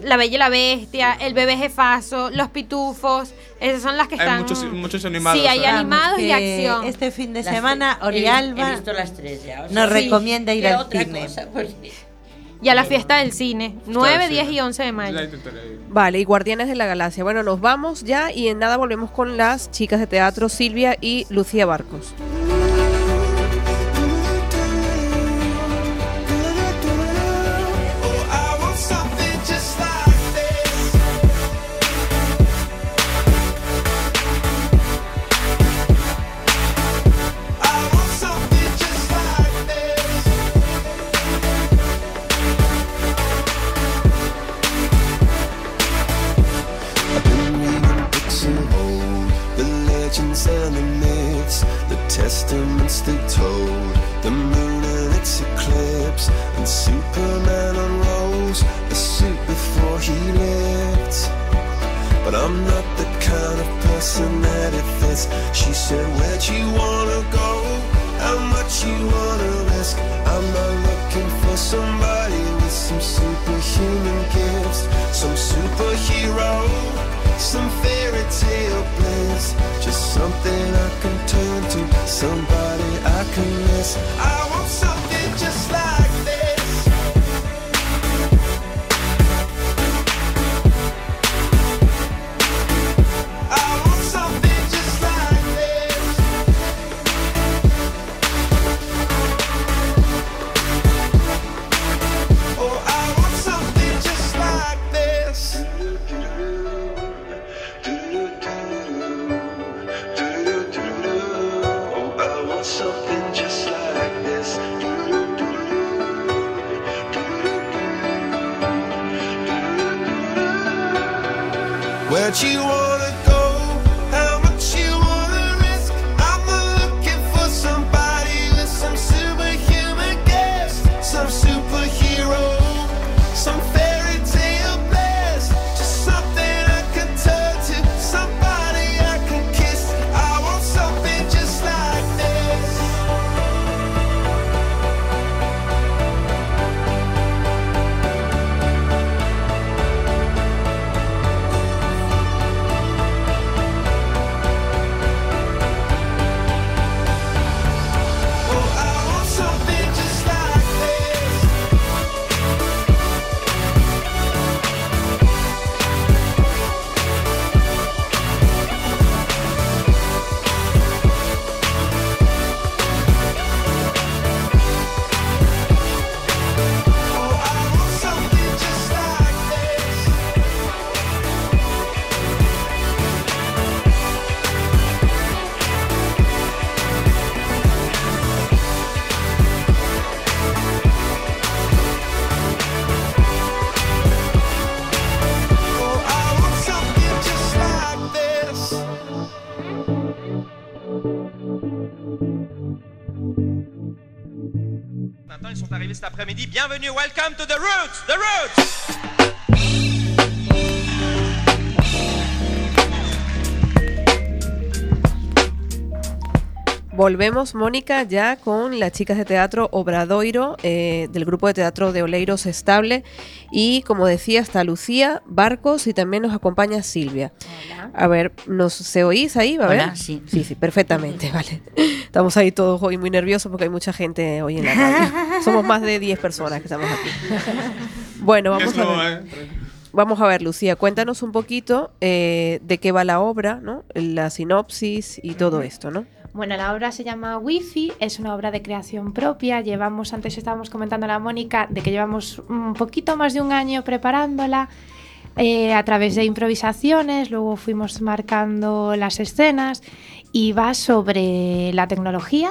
La Bella y la Bestia, El Bebé Jefazo, Los Pitufos. Esas son las que Hay están. muchos, muchos animados. Sí, hay ¿eh? animados y acción. Este fin de Las semana, Orialba He, visto las tres ya. o nos recomienda ir ¿qué al otra cine. cosa? Pues, Y a la fiesta del cine. 9, sí. 10 y 11 de mayo. Vale, y Guardianes de la Galaxia. Bueno, nos vamos ya y en nada volvemos con las chicas de teatro Silvia y Lucía Barcos. Said, Where'd you wanna go? How much you wanna Volvemos, Mónica, ya con las chicas de teatro Obradoiro, eh, del grupo de teatro de Oleiros Estable. Y como decía, está Lucía, Barcos y también nos acompaña Silvia. A ver, ¿nos se oís ahí? A ver. Hola, sí. Sí, sí, perfectamente, vale. Estamos ahí todos hoy muy nerviosos porque hay mucha gente hoy en la radio. Somos más de 10 personas que estamos aquí. Bueno, vamos a ver. eh, Vamos a ver, Lucía, cuéntanos un poquito eh, de qué va la obra, ¿no? La sinopsis y todo esto, ¿no? Bueno, la obra se llama Wi-Fi, es una obra de creación propia. Llevamos, antes estábamos comentando a la Mónica, de que llevamos un poquito más de un año preparándola eh, a través de improvisaciones, luego fuimos marcando las escenas y va sobre la tecnología,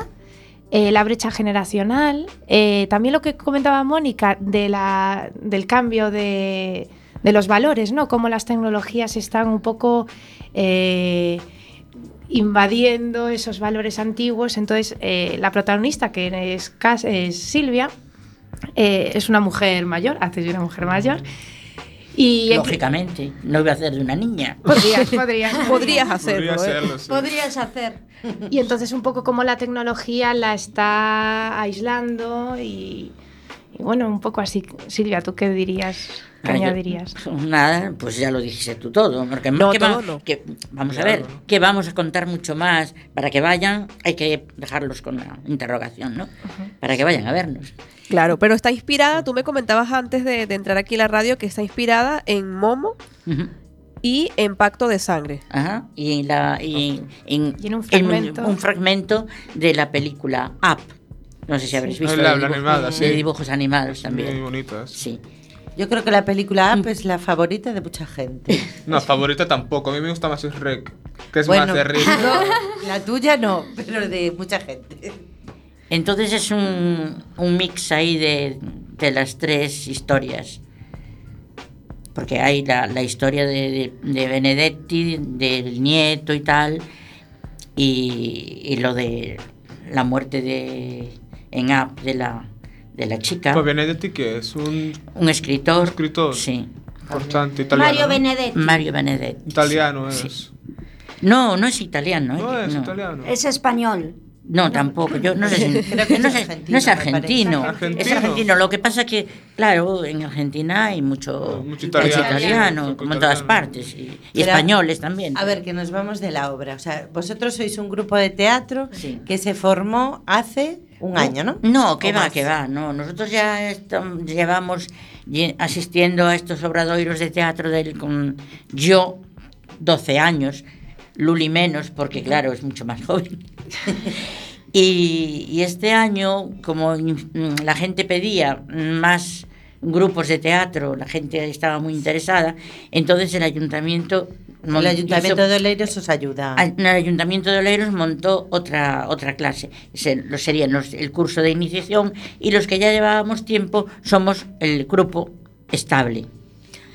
eh, la brecha generacional, eh, también lo que comentaba Mónica de la, del cambio de, de los valores, ¿no? Cómo las tecnologías están un poco invadiendo esos valores antiguos. Entonces, eh, la protagonista, que es, Cas- es Silvia, eh, es una mujer mayor, hace de una mujer mayor. Y Lógicamente, no iba a ser de una niña. Podrías, podrías. Podrías hacerlo, Podría ¿eh? sí. Podrías hacer. Y entonces un poco como la tecnología la está aislando y, y bueno, un poco así. Silvia, ¿tú qué dirías? ¿Qué Ah, yo- añadirías? Nada, pues ya lo dijiste tú todo. Porque No, que todo va- no. que- vamos Claro. a ver, que vamos a contar mucho más. Para que vayan, hay que dejarlos con la interrogación, ¿no? Para que vayan a vernos. Claro, pero está inspirada, tú me comentabas antes de, de entrar aquí a la radio que está inspirada en Momo y en Pacto de Sangre. Ajá. Y, en la, y, en, Y en un en fragmento. un fragmento de la película Up. No sé si habréis visto. La- de la dibujo- animada, sí. de dibujos animados Muy también. bonitas. Sí. Yo creo que la película Up es la favorita de mucha gente. No, favorita tampoco. A mí me gusta más Shrek, que es Bueno, más de no, la tuya no, pero de mucha gente. Entonces es un, un mix ahí de, de las tres historias. Porque hay la, la historia de, de- de Benedetti, del nieto y tal, y, y lo de la muerte de en App de la, de la chica. Pues Benedetti, que es un un escritor. escritor Sí. importante italiano. Mario ¿no? Benedetti. Mario Benedetti. Italiano sí. es. No, no es italiano. No ¿eh? es no. italiano. Es español. No, tampoco. Yo no sé si- Creo que no es argentino, no es argentino. Es ¿Argentino? Lo que pasa que, claro, en Argentina hay mucho, Mucho mucho italiano. Mucho como en todas partes. Y, y Pero, españoles también. A ver, que nos vamos de la obra. O sea, vosotros sois un grupo de teatro Sí. que se formó hace un año, ¿no? No, que ¿O va, más? que va. No, nosotros ya llevamos asistiendo a estos obradoiros de teatro del, con yo 12 años, Luli menos, porque claro, es mucho más joven. y, y este año, como la gente pedía más grupos de teatro, la gente estaba muy interesada, entonces el ayuntamiento... El Ayuntamiento hizo- de Oleiros os ayuda. Ay, El Ayuntamiento de Oleiros montó otra, otra clase. Se- lo serían los- el curso de iniciación y los que ya llevábamos tiempo somos el grupo estable.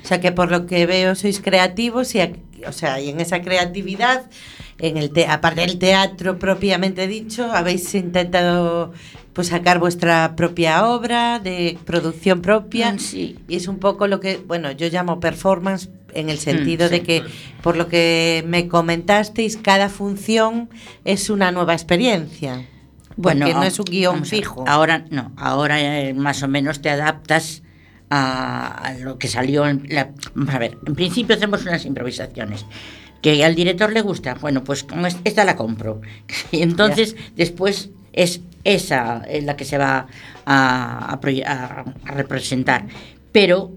O sea que por lo que veo sois creativos y, o sea, y en esa creatividad, en el te- aparte del teatro propiamente dicho, habéis intentado pues sacar vuestra propia obra de producción propia y es un poco lo que, bueno, yo llamo performance en el sentido sí. de que por lo que me comentasteis, cada función es una nueva experiencia. Bueno, porque no es un guion fijo. Ahora no, ahora eh, más o menos te adaptas a, lo que salió en la, vamos a ver, en principio hacemos unas improvisaciones que al director le gusta, bueno, pues con es- esta la compro. Y entonces después es esa eh, la que se va a, representar. Pero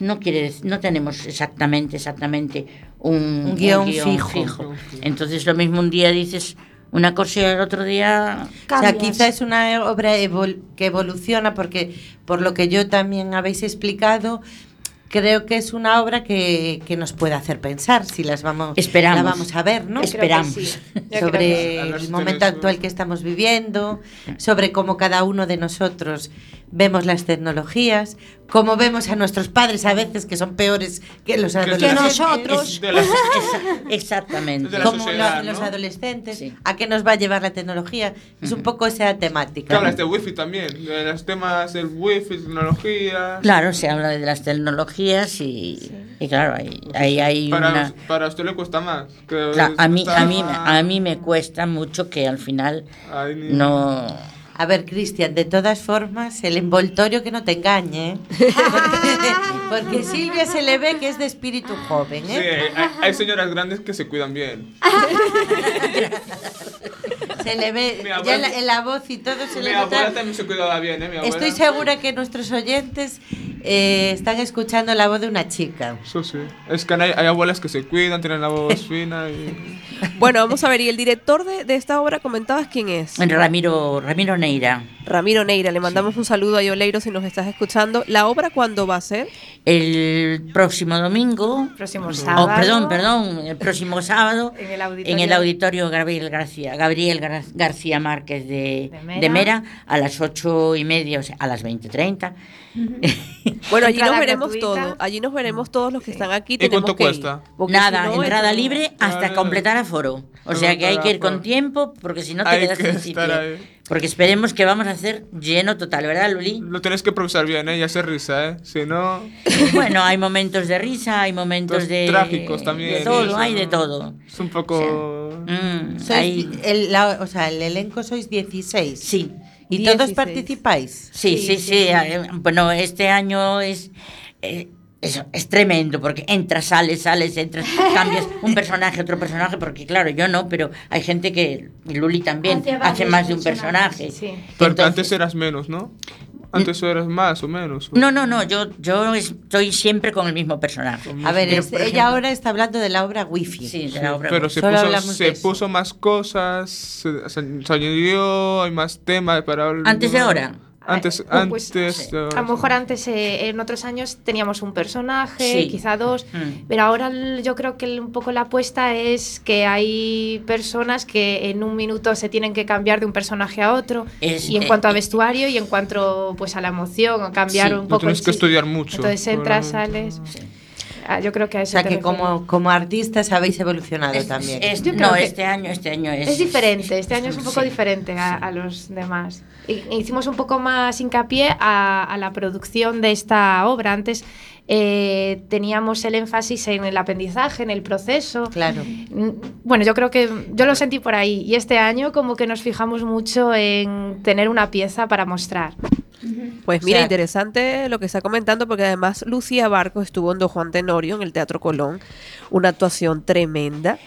no quiere dec- no tenemos exactamente exactamente un, Un guion fijo. Entonces lo mismo un día dices una cosa y el otro día O sea, quizá es una obra evol- que evoluciona porque, por lo que yo también habéis explicado, creo que es una obra que, que nos puede hacer pensar si las vamos, Esperamos. la vamos a ver, ¿no? Esperamos. Sí. Sobre el momento actual que estamos viviendo, sobre cómo cada uno de nosotros vemos las tecnologías, cómo vemos a nuestros padres a veces que son peores que los Que adolescentes. nosotros. De la- Esa- exactamente. De la Como sociedad, los, adolescentes, a qué nos va a llevar la tecnología. Es un poco esa Que temática. hablas de wifi también, de los temas del wifi, tecnología. Claro, se habla de las tecnologías y, y claro, hay, hay, hay Para, una... para usted le cuesta más. que Claro, a, mí, a, mí, más- a mí me cuesta mucho que al final Ay, no... A ver, Cristian, de todas formas, el envoltorio que no te engañe. ¿eh? Porque, porque Silvia se le ve que es de espíritu joven, Sí, ¿eh? hay, hay señoras grandes que se cuidan bien. Se le ve Mi ya abuela- en la, en la voz y todo se Mi le abuela nota. también se cuidaba bien, ¿eh? Mi abuela. Estoy segura que nuestros oyentes eh, están escuchando la voz de una chica. Eso sí. Es que hay, hay abuelas que se cuidan, tienen la voz fina y... Bueno, vamos a ver, y el director de, de esta obra, comentabas quién es. Ramiro, Ramiro Neira. Ramiro Neira, le mandamos un saludo a Yoleiro si nos estás escuchando. ¿La obra cuándo va a ser? El próximo domingo... Próximo Oh, sábado. perdón, perdón, el próximo sábado En el auditorio. en el auditorio Gabriel García, Gabriel Gar- García Márquez de, De Mera. de Mera a las ocho y media, o sea, a las 20.30. Bueno, allí nos veremos gratuita. todos. Allí nos veremos todos los que están aquí. ¿Y tenemos cuánto que cuesta? Nada, si no, entrada esto- libre hasta Ah. completar aforo. O sea que hay que ir con tiempo porque si no te Hay quedas que sin sitio. Porque esperemos que vamos a hacer lleno total, ¿verdad, Luli? Lo tienes que improvisar bien, ¿eh? Y hacer risa, ¿eh? Si no... Bueno, hay momentos de risa, hay momentos Los de... trágicos también, De todo, eso, hay de todo. Es un poco... Mm, Sois hay- el, la- o sea, el elenco sois 16. Sí. ¿Y todos 16. participáis? Sí, sí, sí. eh, Bueno, este año es, eh, es, es tremendo porque entras, sales, sales, entras, cambias un personaje, otro personaje, porque claro, yo no, pero hay gente que, y Luli también, Hace más de un personaje. Porque Entonces- antes eras menos, ¿no? Antes eras más o menos. No, no, no, yo, yo estoy siempre con el mismo personaje. A ver, es- ella ahora está hablando de la obra Wi-Fi. Sí, de Sí, la obra. pero se, puso, se puso más cosas, se, se- se añadió, hay más temas para hablar. Antes de ahora. Antes, pues, antes A lo mejor antes, eh, en otros años, teníamos un personaje, Sí. quizá dos, Mm. pero ahora yo creo que un poco la apuesta es que hay personas que en un minuto se tienen que cambiar de un personaje a otro, Es- y en eh, cuanto a vestuario y en cuanto pues a la emoción, a cambiar Sí, un poco. tienes que estudiar mucho. Entonces entras, sales. Ah, yo creo que a O eso sea te que como, como artistas habéis evolucionado Es- también. es- Yo creo no, que- este año, este año es... Es diferente, este año es un poco Sí. diferente a, a los demás. Hicimos un poco más hincapié a, a la producción de esta obra. Antes eh, teníamos el énfasis en el aprendizaje, en el proceso. Claro. Mm, Bueno, yo creo que yo lo sentí por ahí. Y este año como que nos fijamos mucho en tener una pieza para mostrar. Pues O mira, sea- interesante lo que está comentando, porque además Lucía Barco estuvo en Don Juan Tenorio, en el Teatro Colón, una actuación tremenda.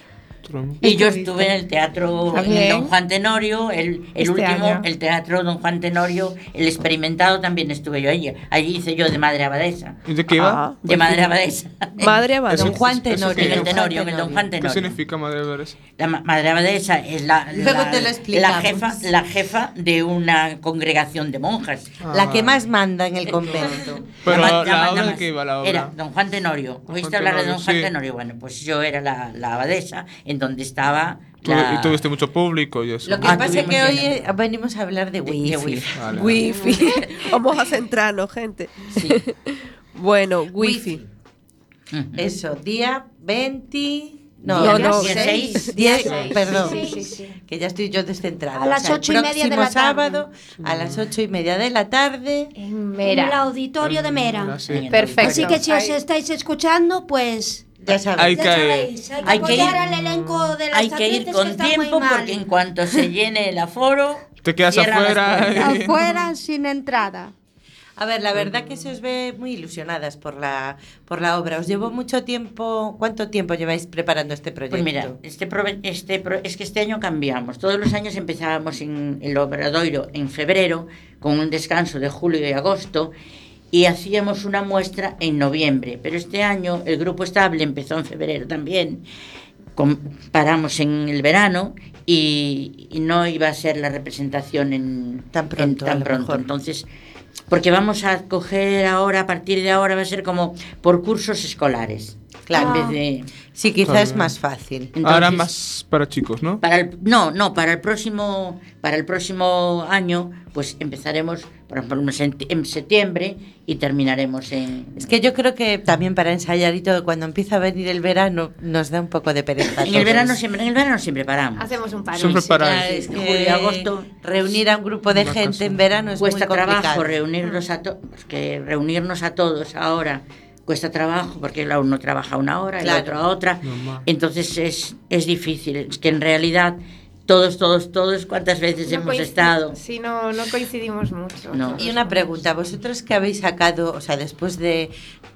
Y yo estuve en el teatro, Ah, en. Don Juan Tenorio, el, el Este último, año. el teatro Don Juan Tenorio, el experimentado también estuve yo allí. Allí hice yo de madre abadesa. ¿Y de qué iba? De madre abadesa. Madre abadesa. Don Juan Tenorio. En el Tenorio, en el Don Juan ¿Qué significa madre abadesa? La ma- madre abadesa es la, Luego la- te lo la jefa, la jefa de una congregación de monjas. La que más manda en el convento. Pero la, obra de qué iba la obra. Era Don Juan Tenorio. ¿Oíste Juan hablar de Don Juan sí. Tenorio? Bueno, pues yo era la, la abadesa en donde estaba la... Y tuviste mucho público y eso. Lo que Ah, pasa es que hoy lleno. venimos a hablar de wifi. wifi. Vale. Wifi. Vamos a centrarnos, gente. bueno, wifi. Eso, día 20... No, No, no, 16, 16, 10, perdón. Sí, sí, sí. Que ya estoy yo descentrada. A las ocho y media de la tarde. sábado, a las ocho y media de la tarde. En el auditorio de Mera. Sí. Perfecto. Así que si os estáis escuchando, pues Ya sabéis. Hay ya que sabéis, hay que Hay que ir- al elenco de las Hay que ir con muy tiempo porque en cuanto se llene el aforo... Te quedas afuera. y- Afuera sin entrada. A ver, la verdad que se os ve muy ilusionadas por la, por la obra. ¿Os llevó mucho tiempo? ¿Cuánto tiempo lleváis preparando este proyecto? Pues mira, este, prove- este pro- es que este año cambiamos. Todos los años empezábamos en el Obradoiro en febrero, con un descanso de julio y agosto, y hacíamos una muestra en noviembre. Pero este año el grupo estable empezó en febrero también. Com- paramos en el verano y, y no iba a ser la representación en Tan pronto, en tan pronto. Entonces, porque vamos a coger ahora, a partir de ahora, va a ser como por cursos escolares. Claro. En vez de, Sí, quizás Claro. es más fácil. Ahora Entonces- más para chicos, ¿no? para el, no, no, para el próximo, para el próximo año, pues empezaremos, por ejemplo, en septiembre y terminaremos en. Es que yo creo que también para ensayar y todo, cuando empieza a venir el verano, nos da un poco de pereza. En el verano siempre, en el verano siempre paramos. Hacemos un paro. Siempre para Claro, eso. es que julio y agosto reunir a un grupo de gente en verano es cuesta muy complicado. trabajo reunirnos a todos, que reunirnos a todos ahora cuesta trabajo porque la uno trabaja una hora, Claro. el otro a otra. Normal. Entonces es, es difícil. Es que en realidad todos, todos, todos, ¿cuántas veces No hemos estado? Sí, no, no coincidimos mucho. No. Y una pregunta, vosotros que habéis sacado, o sea, después de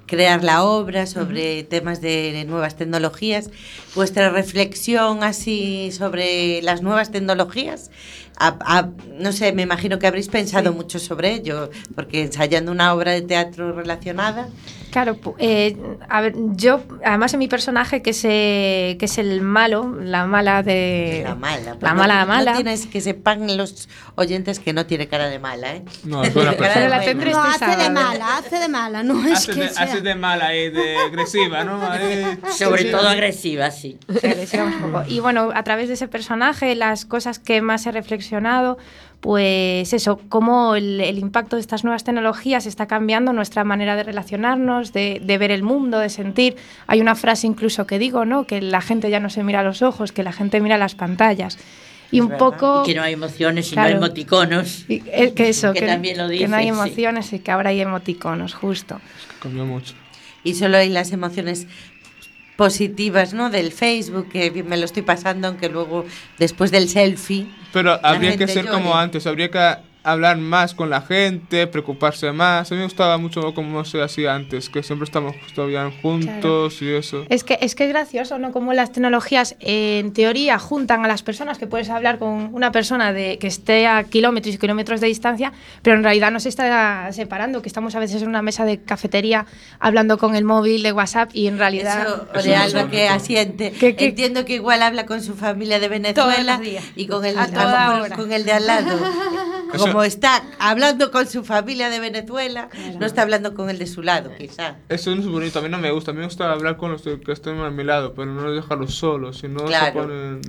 crear la obra sobre temas de nuevas tecnologías, vuestra reflexión así sobre las nuevas tecnologías, a- a- no sé, me imagino que habréis pensado mucho sobre ello, porque ensayando una obra de teatro relacionada, Claro, eh, a ver, yo, además en mi personaje, que es, eh, que es el malo, la mala de... la mala. pues La no- mala, no mala. tienes que sepan los oyentes que no tiene cara de mala, ¿eh? No, es buena persona. de la tendré No, este hace de mala, hace de mala, no es Hace que de, sea. hace de mala y de agresiva, ¿no? Ahí- Sobre Sí. todo agresiva, sí. Sí, agresiva un poco. Y bueno, a través de ese personaje, las cosas que más he reflexionado, pues eso, cómo el, el impacto de estas nuevas tecnologías está cambiando nuestra manera de relacionarnos, de, de ver el mundo, de sentir. Hay una frase incluso que digo, ¿no? Que la gente ya no se mira a los ojos, que la gente mira las pantallas. Y un poco... Y que no hay emociones y no hay emoticonos. y- eh, que eso, Que que, también lo que no hay sí. emociones y que ahora hay emoticonos, justo. Cambió mucho. y solo hay las emociones positivas, ¿no? Del Facebook, que me lo estoy pasando, aunque luego después del selfie. Pero habría que ser como antes, habría que hablar más con la gente, preocuparse más. A mí me gustaba mucho como se hacía antes, que siempre estamos todavía juntos y eso. Es que, es que es gracioso, ¿no? Como las tecnologías, eh, en teoría, juntan a las personas, que puedes hablar con una persona de, que esté a kilómetros y kilómetros de distancia, pero en realidad nos está separando, que estamos a veces en una mesa de cafetería hablando con el móvil de WhatsApp y en realidad... Eso, que asiente. Que- que- Entiendo que igual habla con su familia de Venezuela y con el, A lo toda hora. con el de al lado. Eso- Como está hablando con su familia de Venezuela, no está hablando con el de su lado, quizá. Eso no es bonito, a mí no me gusta. A mí me gusta hablar con los que estén a mi lado, pero no dejarlos solos, si no Claro. se ponen...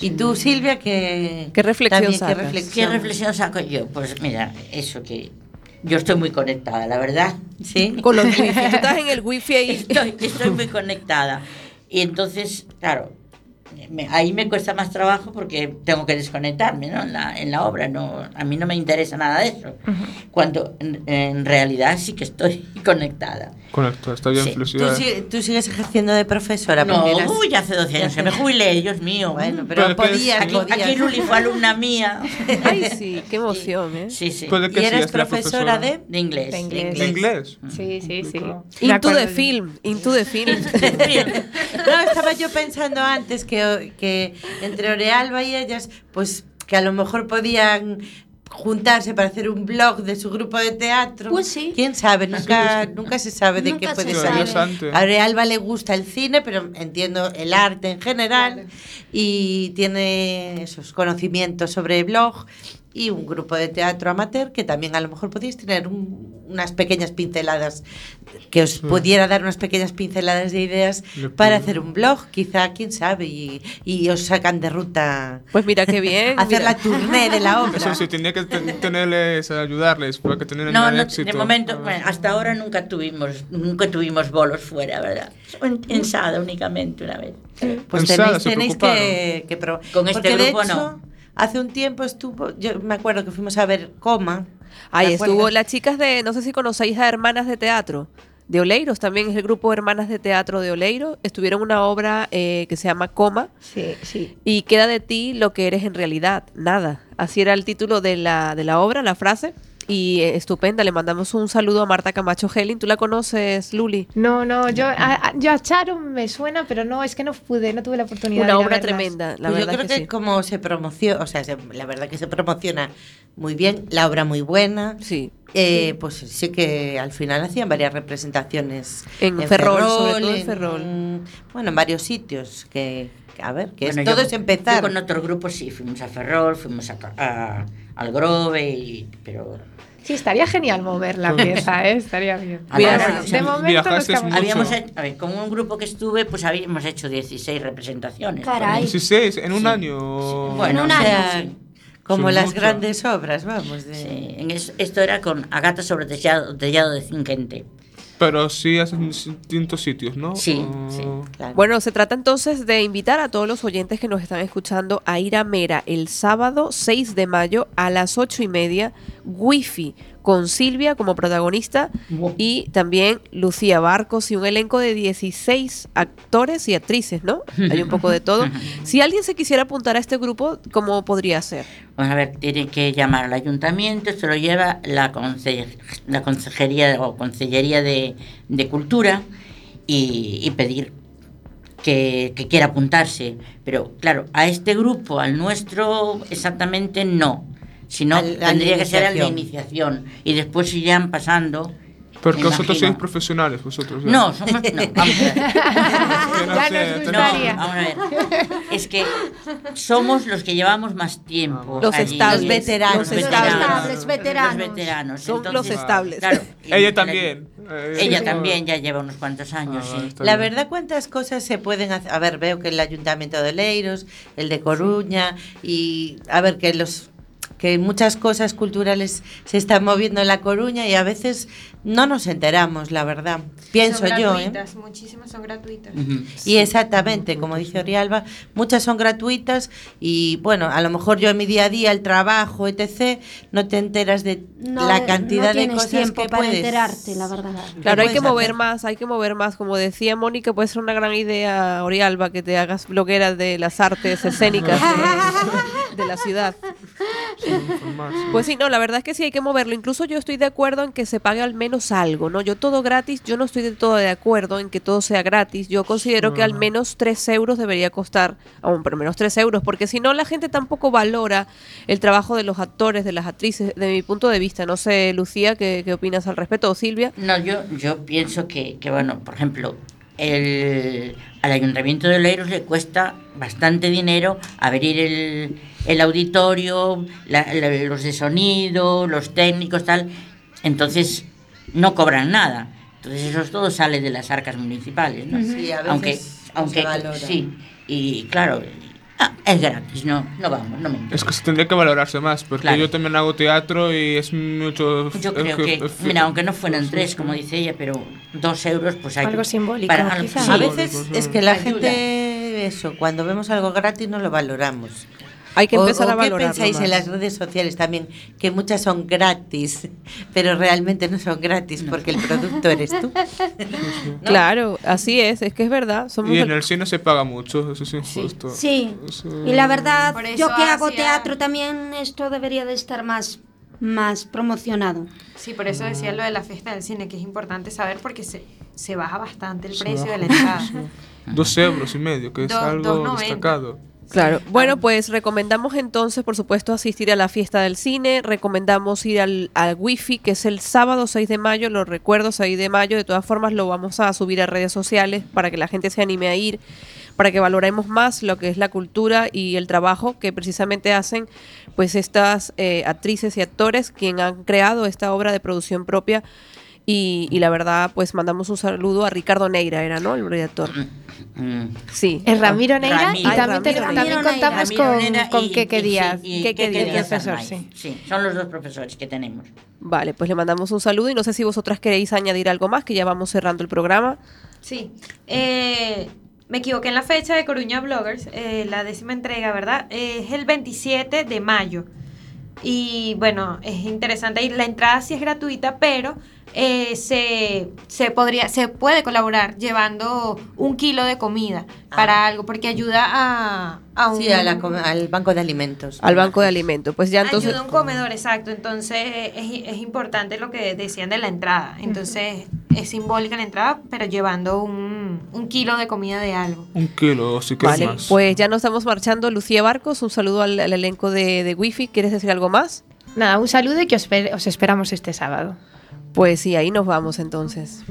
Y tú, Silvia, que ¿Qué reflexión también, ¿qué sacas? ¿Qué reflexión? reflexión saco yo? Pues mira, eso que yo estoy muy conectada, la verdad. Sí. Con los wifi. Tú estás en el wifi ahí. Estoy, estoy muy conectada. Y entonces, claro, me- ahí me cuesta más trabajo porque tengo que desconectarme ¿no? en, la, en la obra. No, a mí no me interesa nada de eso. cuando en, en realidad sí que estoy conectada. Conecta, está bien Sí. ¿Tú, si- tú sigues ejerciendo de profesora? No, porque eras- uy, hace 12 años que me jubilé, Dios mío. Bueno, pero Pero podías, aquí, podías. aquí Luli fue alumna mía. Ay, sí, qué emoción, ¿eh? Sí, sí. Pues, ¿de qué ¿Y eres la profesora de? De inglés. De inglés. ¿De inglés? Sí, sí, sí. Me Into the film, into the film. No, estaba yo pensando antes que, que entre Orealba y ellas, pues que a lo mejor podían juntarse para hacer un blog de su grupo de teatro. Pues sí. ¿Quién sabe? Nunca, nunca se sabe de Nunca qué puede salir. sabe. A Orealba le gusta el cine, pero entiendo el arte en general y tiene esos conocimientos sobre blog y un grupo de teatro amateur que también a lo mejor podéis tener un- unas pequeñas pinceladas que os pudiera dar unas pequeñas pinceladas de ideas para puedo- hacer un blog, quizá, quién sabe, y, y os sacan de ruta Pues mira qué bien. hacer mira. la tournée de la obra. Eso sí, tenía que ten- tenerles, ayudarles, para que tener No, el no, éxito. de momento, bueno, hasta ahora nunca tuvimos, nunca tuvimos bolos fuera, ¿verdad? En, en Sada únicamente una vez. Pues En tenéis, tenéis que, que probar. Con este Porque grupo hecho, no. Hace un tiempo estuvo, yo me acuerdo que fuimos a ver Coma. Ahí ¿te estuvo las chicas de, no sé si conocéis a Hermanas de Teatro, de Oleiros, también es el grupo Hermanas de Teatro de Oleiros. Estuvieron en una obra eh, que se llama Coma Sí, sí. y queda de ti lo que eres en realidad, nada. Así era el título de la, de la obra, la frase. Y eh, estupenda, le mandamos un saludo a Marta Camacho Helling. ¿Tú la conoces, Luli? No, no, yo a, a- yo a Charo me suena, pero no, es que no pude, no tuve la oportunidad. Una de obra tremenda, la Pues yo verdad creo que, que, sí. como se promociona, o sea, se- la verdad que se promociona muy bien, la obra muy buena. Sí. Eh, Pues sí que al final hacían varias representaciones En Ferrol, sobre todo en en- Ferrol. bueno, en varios sitios que, a ver, que es- todo yo- es empezar. Yo con otro grupo sí, fuimos a Ferrol, fuimos a, a- al Grove, y, pero Sí, estaría genial mover la pieza, ¿eh? Estaría bien. Bueno, de momento habíamos hecho, a ver, con un grupo que estuve, pues habíamos hecho 16 representaciones. Caray. 16 en un Sí. año. Bueno, un o O año. sí. como Son las grandes obras, vamos. de- Sí, en es- esto era con Agata sobre tellado, tellado de cinquente. Pero sí hacen distintos sitios, ¿no? Sí, Ah, sí. claro. Bueno, se trata entonces de invitar a todos los oyentes que nos están escuchando a ir a Mera el sábado 6 de mayo a las 8 y media, Wi-Fi, con Silvia como protagonista y también Lucía Barcos y un elenco de 16 actores y actrices, ¿no? Hay un poco de todo. Si alguien se quisiera apuntar a este grupo, ¿cómo podría ser? Vamos a ver, tiene que llamar al ayuntamiento, se lo lleva la, conse- la consejería o consellería de, de cultura y, y pedir que, que quiera apuntarse. Pero claro, a este grupo, al nuestro, exactamente no. Sino Al- a la tendría que ser a la iniciación. Y después irían pasando. Porque vosotros sois profesionales, vosotros. ya. No, somos. No, vamos a ver. No sé. Vamos a. Es que somos los que llevamos más tiempo. Los allí. estables, Los veteranos. los Los estables. veteranos. Los veteranos. Son los Entonces, estables. claro, Ella también. Eh, Ella sí. también ya lleva unos cuantos años, Ah, sí. La verdad, cuántas cosas se pueden hacer. A ver, veo que el Ayuntamiento de Leiros, el de Coruña, y a ver, que los que muchas cosas culturales se están moviendo en La Coruña y a veces no nos enteramos, la verdad. Pienso son yo, ¿eh? muchísimas son gratuitas. Ujú. Y exactamente, como dice Orialba, muchas son gratuitas y bueno, a lo mejor yo en mi día a día, el trabajo, etc., no te enteras de No, la cantidad no de cosas tiempo que para puedes- enterarte, la verdad. Claro, hay que mover hacer. más, hay que mover más. Como decía Mónica, puede ser una gran idea, Orialba, que te hagas bloguera de las artes escénicas de, de la ciudad. Informarse. Pues sí, no, la verdad es que sí hay que moverlo. Incluso yo estoy de acuerdo en que se pague al menos algo, ¿no? Yo todo gratis, yo no estoy de todo de acuerdo en que todo sea gratis. Yo considero que al menos 3 euros debería costar, aún por menos 3 euros, porque si no la gente tampoco valora el trabajo de los actores, de las actrices, de mi punto de vista. No sé, Lucía, ¿qué, qué opinas al respecto? ¿O Silvia? No, yo, yo pienso que, que, bueno, por ejemplo, el, al Ayuntamiento de Oleiros le cuesta bastante dinero abrir el, el auditorio, la- la- los de sonido, los técnicos, tal. Entonces, no cobran nada. Entonces, eso todo sale de las arcas municipales, ¿no? Sí, a veces aunque, aunque valora. sí. Y claro, ah, es gratis, no, no vamos, no me interesa. Es que se tendría que valorarse más, porque Claro. yo también hago teatro y es mucho... Yo es creo que, es- mira, aunque no fueran tres, como dice ella, pero dos euros, pues hay Algo simbólico, para- quizá. sí. A veces es que la gente, eso, cuando vemos algo gratis no lo valoramos. Hay que empezar o a valorarlo ¿Qué pensáis en más. las redes sociales también? Que muchas son gratis, pero realmente no son gratis porque el producto eres tú. Claro, así es, es que es verdad. Somos Y en el cine se paga mucho, eso es injusto. Sí. Eso- Y la verdad, yo que hago teatro también, esto debería de estar más, más promocionado. Sí, por eso decía lo de la fiesta del cine, que es importante saber porque se, se baja bastante el Se precio de la baja entrada. Dos euros y medio, que es algo 2,90. destacado. Claro. Bueno, pues recomendamos entonces, por supuesto, asistir a la fiesta del cine. Recomendamos ir al, al Wi-Fi, que es el sábado 6 de mayo. Lo recuerdo, 6 de mayo. De todas formas, lo vamos a subir a redes sociales para que la gente se anime a ir, para que valoremos más lo que es la cultura y el trabajo que precisamente hacen pues estas eh, actrices y actores quien han creado esta obra de producción propia. Y, y la verdad, pues mandamos un saludo a Ricardo Neira, era, ¿no? El director. Sí. Es Ramiro Neira Ramiro. y también, Ramiro te- Neira. también contamos Ramiro con, con Keke Díaz. sí, Keke Keke Díaz, profesor, sí. Sí, son los dos profesores que tenemos. Vale, pues le mandamos un saludo y no sé si vosotras queréis añadir algo más, que ya vamos cerrando el programa. Sí. Eh, me equivoqué en la fecha de Coruña Bloggers, eh, la décima entrega, ¿verdad? Eh, es el 27 de mayo. Y bueno, es interesante. Y la entrada sí es gratuita, pero eh, se, se, podría, se puede colaborar llevando un kilo de comida para algo, porque ayuda a, a un, Sí, a la al banco de alimentos. Al banco de alimentos. Pues ya entonces. Ayuda a un comedor, exacto. Entonces es, es importante lo que decían de la entrada. Entonces es simbólica la entrada, pero llevando un, un kilo de comida de algo. Un kilo, si quieres Vale, más. pues ya nos estamos marchando. Lucía Barcos, un saludo al, al elenco de, de Wi-Fi. ¿Quieres decir algo más? Nada, un saludo y que os esperamos este sábado. Pues sí, ahí nos vamos entonces.